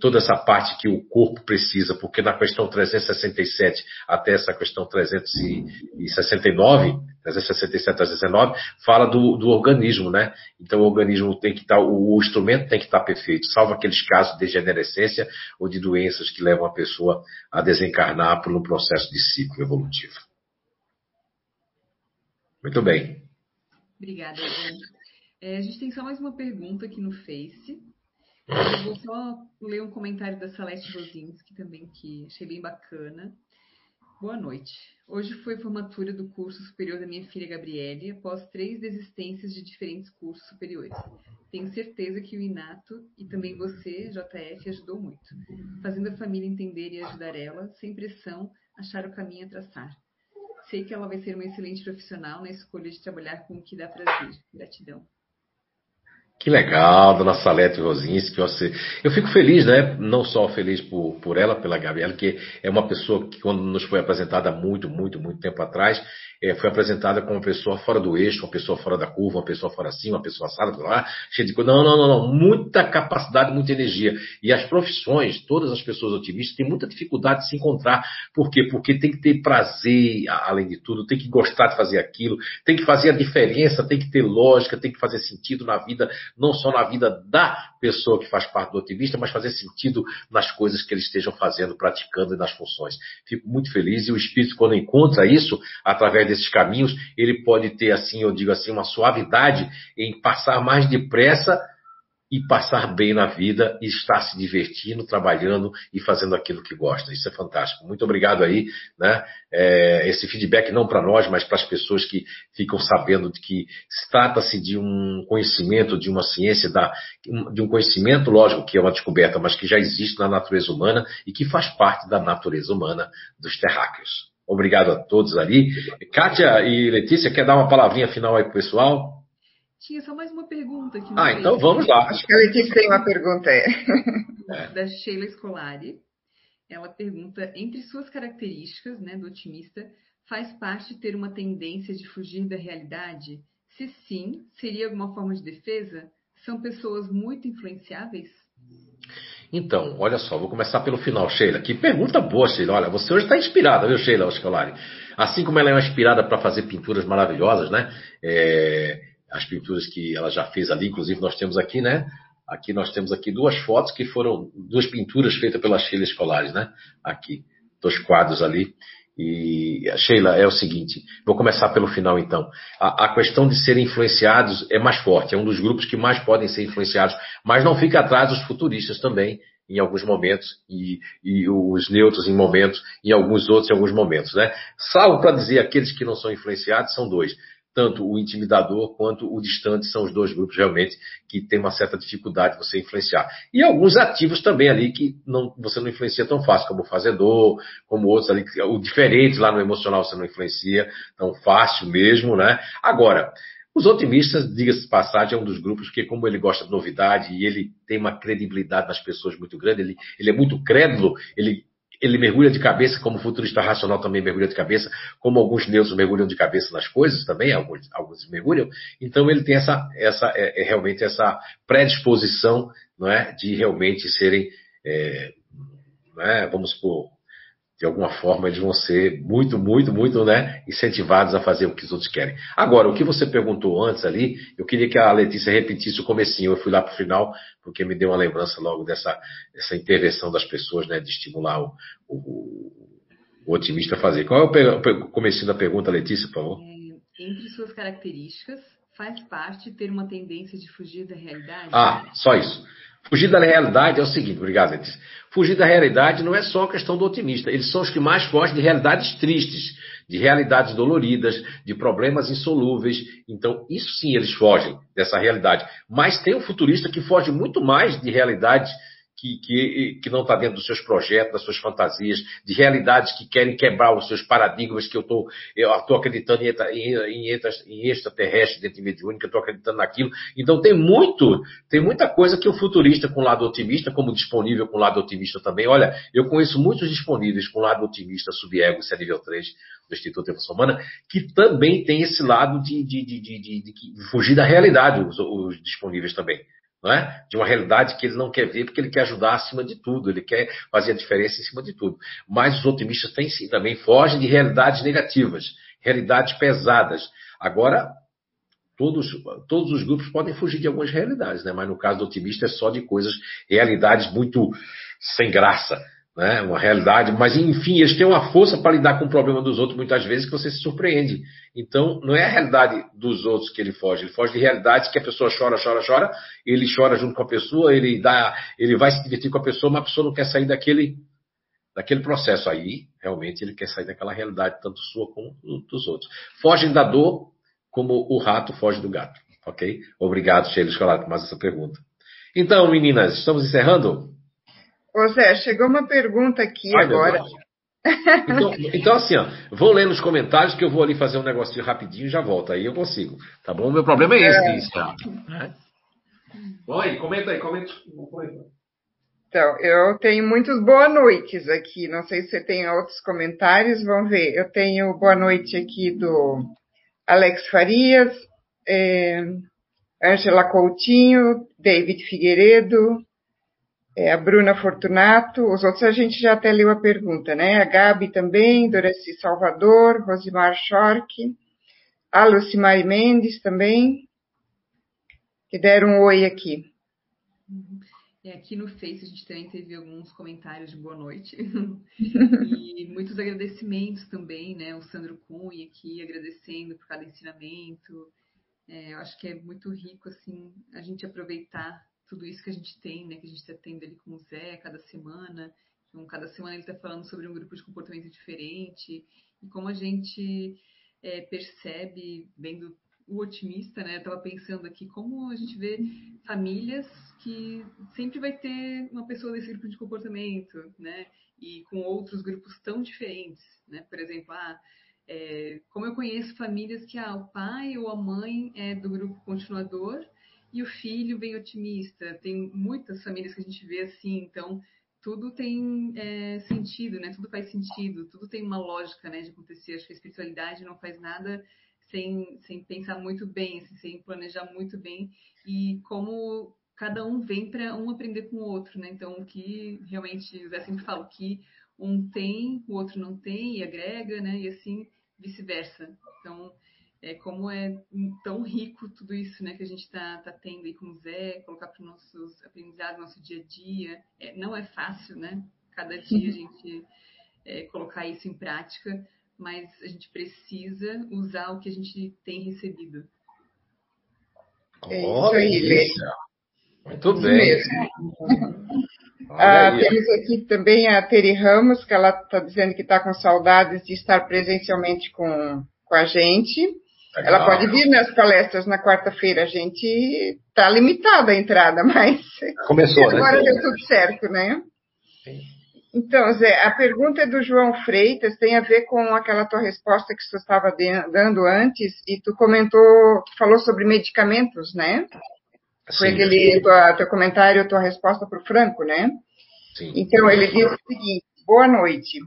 toda essa parte que o corpo precisa, porque na questão 367 até essa questão 369, 367 a 19, fala do, do organismo, né? Então o organismo tem que estar, o, o instrumento tem que estar perfeito, salvo aqueles casos de degenerescência ou de doenças que levam a pessoa a desencarnar por um processo de ciclo evolutivo. Muito bem. Obrigada, é, a gente tem só mais uma pergunta aqui no Face. Eu vou só ler um comentário da Celeste Rosinski também, que achei bem bacana. Boa noite. Hoje foi formatura do curso superior da minha filha Gabriele, após três desistências de diferentes cursos superiores. Tenho certeza que o Inato e também você, JF, ajudou muito, fazendo a família entender e ajudar ela, sem pressão, achar o caminho a traçar. Sei que ela vai ser uma excelente profissional na escolha de trabalhar com o que dá prazer. Gratidão. Que legal, dona Salete Rosinski. Você... Eu fico feliz, né? Não só feliz por, por ela, pela Gabriela, que é uma pessoa que, quando nos foi apresentada muito, muito, muito tempo atrás, é, foi apresentada como uma pessoa fora do eixo, uma pessoa fora da curva, uma pessoa fora assim, uma pessoa assada, lá, cheia de coisa. Não, não, não, não. Muita capacidade, muita energia. E as profissões, todas as pessoas otimistas, têm muita dificuldade de se encontrar. Por quê? Porque tem que ter prazer, além de tudo, tem que gostar de fazer aquilo, tem que fazer a diferença, tem que ter lógica, tem que fazer sentido na vida não só na vida da pessoa que faz parte do otimista, mas fazer sentido nas coisas que eles estejam fazendo, praticando e nas funções. Fico muito feliz e o espírito, quando encontra isso, através desses caminhos, ele pode ter, assim, eu digo assim, uma suavidade em passar mais depressa e passar bem na vida e estar se divertindo, trabalhando e fazendo aquilo que gosta. Isso é fantástico. Muito obrigado aí, né? É, esse feedback não para nós, mas para as pessoas que ficam sabendo de que trata-se de um conhecimento, de uma ciência, da, de um conhecimento, lógico que é uma descoberta, mas que já existe na natureza humana e que faz parte da natureza humana dos terráqueos. Obrigado a todos ali. Kátia e Letícia, quer dar uma palavrinha final aí pro pessoal? Tinha só mais uma pergunta aqui. Ah, então vamos lá. Acho que a Letícia tem uma pergunta aí. É. Da Sheila Scolari. Ela pergunta: entre suas características né, do otimista, faz parte ter uma tendência de fugir da realidade? Se sim, seria alguma forma de defesa? São pessoas muito influenciáveis? Então, olha só, vou começar pelo final, Sheila. Que pergunta boa, Sheila. Olha, você hoje está inspirada, viu, Sheila Scolari? Assim como ela é inspirada para fazer pinturas maravilhosas, né? É, as pinturas que ela já fez ali, inclusive nós temos aqui, né? Aqui nós temos aqui duas fotos que foram duas pinturas feitas pela Sheila Escolares, né? Aqui, dois quadros ali. E Sheila, é o seguinte, vou começar pelo final então. A, a, questão de serem influenciados é mais forte, é um dos grupos que mais podem ser influenciados, mas não fica atrás os futuristas também, em alguns momentos, e, e os neutros em momentos, e alguns outros em alguns momentos, né? Salvo para dizer aqueles que não são influenciados, são dois tanto o intimidador quanto o distante são os dois grupos realmente que tem uma certa dificuldade de você influenciar. E alguns ativos também ali que não, você não influencia tão fácil, como o fazedor, como outros ali, o diferente lá no emocional você não influencia tão fácil mesmo, né? Agora, os otimistas, diga-se passagem, é um dos grupos que, como ele gosta de novidade e ele tem uma credibilidade nas pessoas muito grande, ele, ele é muito crédulo, ele ele mergulha de cabeça, como o futurista racional também mergulha de cabeça, como alguns neutros mergulham de cabeça nas coisas também, alguns, alguns mergulham. Então ele tem essa, essa é, é realmente essa predisposição, não é, de realmente serem, é, é, vamos supor, de alguma forma eles vão ser muito, muito, muito, né, incentivados a fazer o que os outros querem. Agora, o que você perguntou antes ali, eu queria que a Letícia repetisse o comecinho. Eu fui lá para o final porque me deu uma lembrança logo dessa, dessa intervenção das pessoas, né, de estimular o, o, o otimista a fazer. Qual é o comecinho da pergunta, Letícia, por favor? É, entre suas características, faz parte ter uma tendência de fugir da realidade? Ah, só isso. Fugir da realidade é o seguinte, obrigado, Letícia. Fugir da realidade não é só questão do otimista. Eles são os que mais fogem de realidades tristes, de realidades doloridas, de problemas insolúveis. Então, isso sim eles fogem dessa realidade. Mas tem um futurista que foge muito mais de realidades que, que, que não está dentro dos seus projetos, das suas fantasias, de realidades que querem quebrar os seus paradigmas que eu estou eu estou acreditando em, em, em, em extraterrestre dentro de mediúnica, eu estou acreditando naquilo. Então tem muito, tem muita coisa que o futurista com o lado otimista, como disponível com o lado otimista também. Olha, eu conheço muitos disponíveis com o lado otimista, subego, isso é nível 3 do Instituto de Evolução Humana, que também tem esse lado de, de, de, de, de fugir da realidade, os, os disponíveis também não é? de uma realidade que ele não quer ver porque ele quer ajudar acima de tudo, ele quer fazer a diferença em cima de tudo. Mas os otimistas têm sim também, fogem de realidades negativas, realidades pesadas. Agora, todos, todos os grupos podem fugir de algumas realidades, né? mas no caso do otimista é só de coisas, realidades muito sem graça né? Uma realidade, mas enfim, eles têm uma força para lidar com o problema dos outros muitas vezes que você se surpreende. Então, não é a realidade dos outros que ele foge, ele foge de realidades que a pessoa chora, chora, chora, ele chora junto com a pessoa, ele dá, ele vai se divertir com a pessoa, mas a pessoa não quer sair daquele daquele processo aí, realmente ele quer sair daquela realidade tanto sua como dos outros. Fogem da dor como o rato foge do gato, OK? Obrigado, Sheila por mais essa pergunta. Então, meninas, estamos encerrando? Ô Zé, chegou uma pergunta aqui Ai, agora. Então, então, assim, ó, vão ler nos comentários que eu vou ali fazer um negocinho rapidinho e já volto. Aí eu consigo. Tá bom? O meu problema é esse, é. Isso, tá? Oi, comenta aí, comenta. Então, eu tenho muitos boa noites aqui. Não sei se você tem outros comentários, vamos ver. Eu tenho boa noite aqui do Alex Farias, é, Angela Coutinho, David Figueiredo, é, a Bruna Fortunato, os outros a gente já até leu a pergunta, né? A Gabi também, Doraci Salvador, Rosimar Schork, a Lucimari Mendes também, que deram um oi aqui. É, aqui no Face a gente também teve alguns comentários de boa noite. e muitos agradecimentos também, né? O Sandro Cunha aqui agradecendo por cada ensinamento. É, eu acho que é muito rico, assim, a gente aproveitar tudo isso que a gente tem, né? Que a gente está tendo ali com o Zé cada semana. Então, cada semana ele está falando sobre um grupo de comportamento diferente. E como a gente é, percebe, vendo o otimista, né? Estava pensando aqui como a gente vê famílias que sempre vai ter uma pessoa desse grupo de comportamento, né? E com outros grupos tão diferentes, né? Por exemplo, ah, é, como eu conheço famílias que ah, o pai ou a mãe é do grupo continuador e o filho bem otimista. Tem muitas famílias que a gente vê assim, então tudo tem é, sentido, né? Tudo faz sentido, tudo tem uma lógica, né, de acontecer. Acho que a espiritualidade não faz nada sem, sem pensar muito bem, assim, sem planejar muito bem e como cada um vem para um aprender com o outro, né? Então, o que realmente, Zé sempre fala, que um tem, o outro não tem e agrega, né? E assim vice-versa. Então, é, como é tão rico tudo isso né, que a gente está tá tendo aí com o Zé, colocar para os nossos aprendizados, nosso dia a dia. É, não é fácil, né? Cada dia a gente é, colocar isso em prática, mas a gente precisa usar o que a gente tem recebido. É isso Muito bem. Ah, temos aqui também a Teri Ramos, que ela está dizendo que está com saudades de estar presencialmente com, com a gente. Legal. Ela pode vir nas palestras na quarta-feira. A gente está limitada a entrada, mas começou, né? agora deu tudo certo, né? Sim. Então, Zé, a pergunta é do João Freitas, tem a ver com aquela tua resposta que você estava dando antes, e tu comentou, tu falou sobre medicamentos, né? Sim. Foi aquele tua, teu comentário, tua resposta para o Franco, né? Sim. Então, ele diz o seguinte: boa noite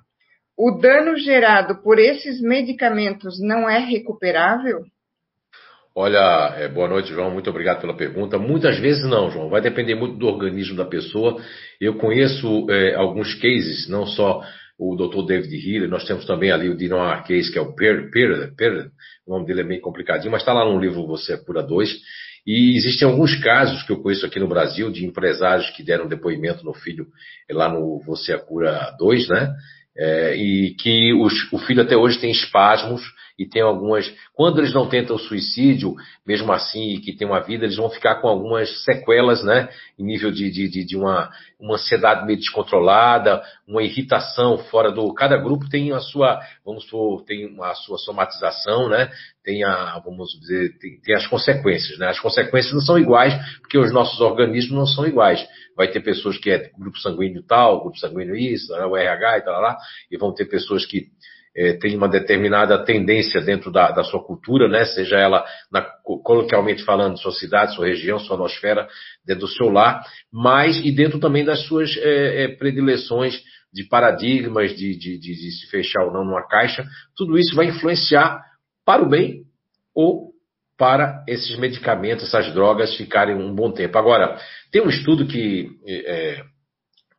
o dano gerado por esses medicamentos não é recuperável? Olha, é, boa noite, João. Muito obrigado pela pergunta. Muitas vezes não, João. Vai depender muito do organismo da pessoa. Eu conheço é, alguns cases, não só o Dr. David Healy, nós temos também ali o Dino Arquez, que é o Per, per, per, o nome dele é meio complicadinho, mas está lá no livro Você é Cura 2. E existem alguns casos que eu conheço aqui no Brasil de empresários que deram depoimento no filho lá no Você é Cura 2, né? É, e que os, o filho até hoje tem espasmos e tem algumas. Quando eles não tentam suicídio, mesmo assim, e que tem uma vida, eles vão ficar com algumas sequelas, né? Em nível de, de, de, uma, uma ansiedade meio descontrolada, uma irritação fora do. Cada grupo tem a sua, vamos supor, tem a sua somatização, né? Tem a, vamos dizer, tem, tem as consequências, né? As consequências não são iguais, porque os nossos organismos não são iguais vai ter pessoas que é grupo sanguíneo tal, grupo sanguíneo isso, né, o RH e tal lá, e vão ter pessoas que é, têm uma determinada tendência dentro da, da sua cultura, né, seja ela, na, coloquialmente falando, sua cidade, sua região, sua nosfera, dentro do seu lar, mas e dentro também das suas é, é, predileções de paradigmas, de, de, de, de se fechar ou não numa caixa, tudo isso vai influenciar para o bem ou para esses medicamentos, essas drogas ficarem um bom tempo. Agora, tem um estudo que, é,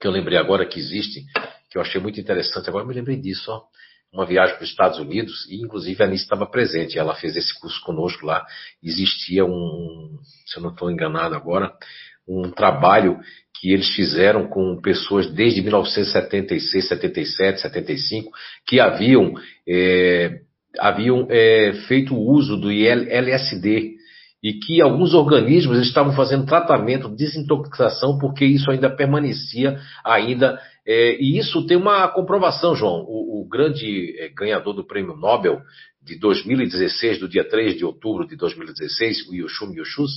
que eu lembrei agora que existe, que eu achei muito interessante, agora me lembrei disso, ó. Uma viagem para os Estados Unidos, e inclusive a Anice estava presente, ela fez esse curso conosco lá. Existia um, se eu não estou enganado agora, um trabalho que eles fizeram com pessoas desde 1976, 77, 75, que haviam é, haviam é, feito uso do LSD e que alguns organismos estavam fazendo tratamento de desintoxicação porque isso ainda permanecia ainda é, e isso tem uma comprovação, João. O, o grande é, ganhador do prêmio Nobel de 2016, do dia 3 de outubro de 2016, o Yoshumi Yoshus,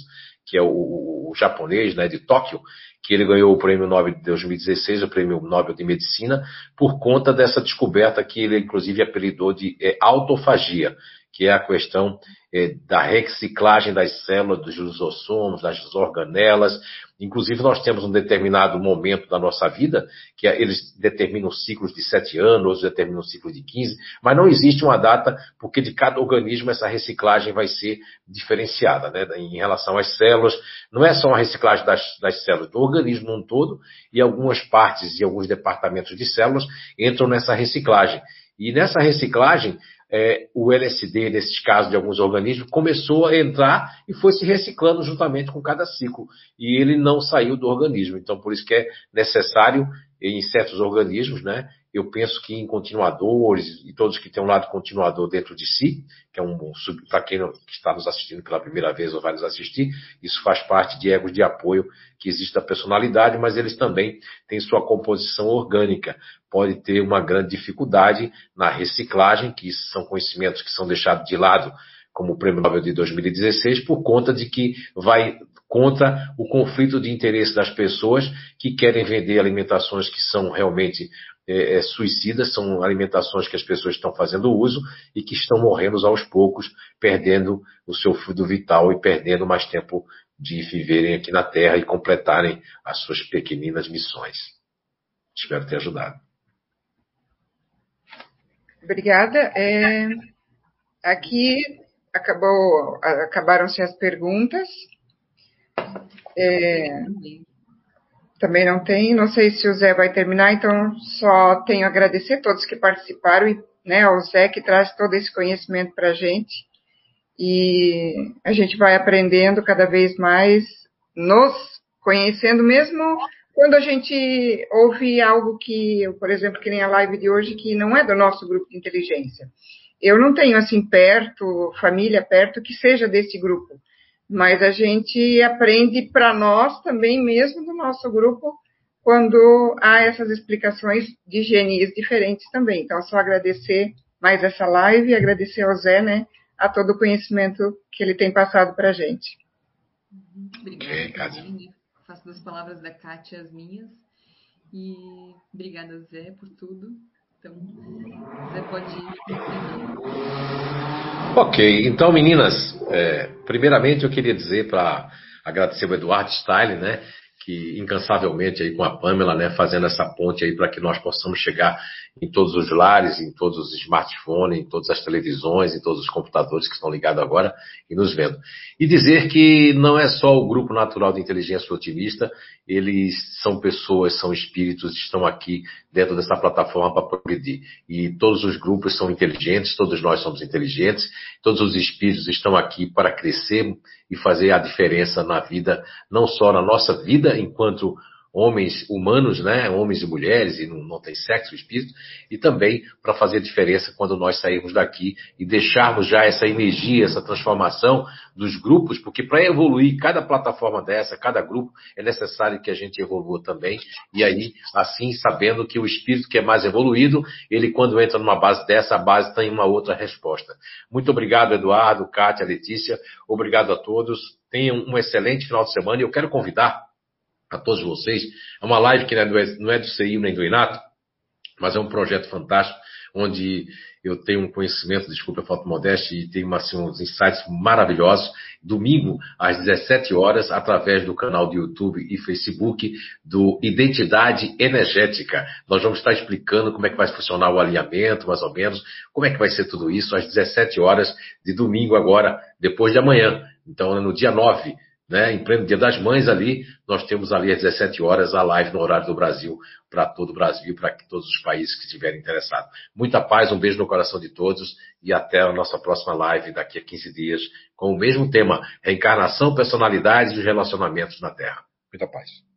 que é o, o, japonês né, de Tóquio, que ele ganhou o prêmio Nobel de 2016, o prêmio Nobel de Medicina, por conta dessa descoberta que ele inclusive apelidou de é, autofagia, que é a questão é, da reciclagem das células, dos lisossomos, das organelas. Inclusive, nós temos um determinado momento da nossa vida, que é, eles determinam ciclos de sete anos, outros determinam ciclos de 15, mas não existe uma data, porque de cada organismo essa reciclagem vai ser diferenciada, né, em relação às células. Não é só a reciclagem das, das células, do organismo um todo, e algumas partes e alguns departamentos de células entram nessa reciclagem. E nessa reciclagem, é, o LSD, nesses casos de alguns organismos, começou a entrar e foi se reciclando juntamente com cada ciclo. E ele não saiu do organismo. Então, por isso que é necessário, em certos organismos, né, eu penso que em continuadores e todos que têm um lado continuador dentro de si, que é um para quem está nos assistindo pela primeira vez ou vai nos assistir, isso faz parte de egos de apoio que existe da personalidade, mas eles também têm sua composição orgânica. Pode ter uma grande dificuldade na reciclagem, que são conhecimentos que são deixados de lado como o Prêmio Nobel de 2016, por conta de que vai contra o conflito de interesse das pessoas que querem vender alimentações que são realmente é, é, suicidas, são alimentações que as pessoas estão fazendo uso e que estão morrendo aos poucos, perdendo o seu fluido vital e perdendo mais tempo de viverem aqui na Terra e completarem as suas pequeninas missões. Espero ter ajudado. Obrigada. É, aqui acabou, acabaram-se as perguntas. É, também não tem. Não sei se o Zé vai terminar, então só tenho a agradecer a todos que participaram e né, ao Zé que traz todo esse conhecimento para a gente. E a gente vai aprendendo cada vez mais, nos conhecendo mesmo quando a gente ouve algo que, por exemplo, que nem a live de hoje, que não é do nosso grupo de inteligência. Eu não tenho assim perto, família perto, que seja desse grupo mas a gente aprende para nós também, mesmo do nosso grupo, quando há essas explicações de genias diferentes também. Então, só agradecer mais essa live e agradecer ao Zé, né, a todo o conhecimento que ele tem passado para a gente. Obrigada, okay, Faço das palavras da Kátia as minhas. E obrigada, Zé, por tudo. Então, Zé pode ir. Ok, então meninas, é, primeiramente eu queria dizer para agradecer o Eduardo Style, né, que incansavelmente aí com a Pamela, né, fazendo essa ponte aí para que nós possamos chegar em todos os lares, em todos os smartphones, em todas as televisões, em todos os computadores que estão ligados agora e nos vendo. E dizer que não é só o Grupo Natural de Inteligência Otimista, eles são pessoas, são espíritos, estão aqui dentro dessa plataforma para progredir. E todos os grupos são inteligentes, todos nós somos inteligentes, todos os espíritos estão aqui para crescer e fazer a diferença na vida, não só na nossa vida enquanto homens humanos, né, homens e mulheres, e não, não tem sexo, espírito, e também para fazer diferença quando nós sairmos daqui e deixarmos já essa energia, essa transformação dos grupos, porque para evoluir cada plataforma dessa, cada grupo, é necessário que a gente evolua também, e aí, assim, sabendo que o espírito que é mais evoluído, ele quando entra numa base dessa, a base tem uma outra resposta. Muito obrigado, Eduardo, Kátia, Letícia, obrigado a todos, tenham um excelente final de semana, e eu quero convidar a todos vocês. É uma live que não é do CI nem do Inato, mas é um projeto fantástico, onde eu tenho um conhecimento, desculpa a falta modéstia, e tenho assim, uns insights maravilhosos. Domingo, às 17 horas, através do canal do YouTube e Facebook do Identidade Energética. Nós vamos estar explicando como é que vai funcionar o alinhamento, mais ou menos, como é que vai ser tudo isso, às 17 horas de domingo agora, depois de amanhã. Então, no dia 9 né, em pleno Dia das Mães ali, nós temos ali às 17 horas a live no horário do Brasil, para todo o Brasil, para todos os países que estiverem interessados. Muita paz, um beijo no coração de todos e até a nossa próxima live daqui a 15 dias com o mesmo tema, reencarnação, personalidade e os relacionamentos na Terra. Muita paz.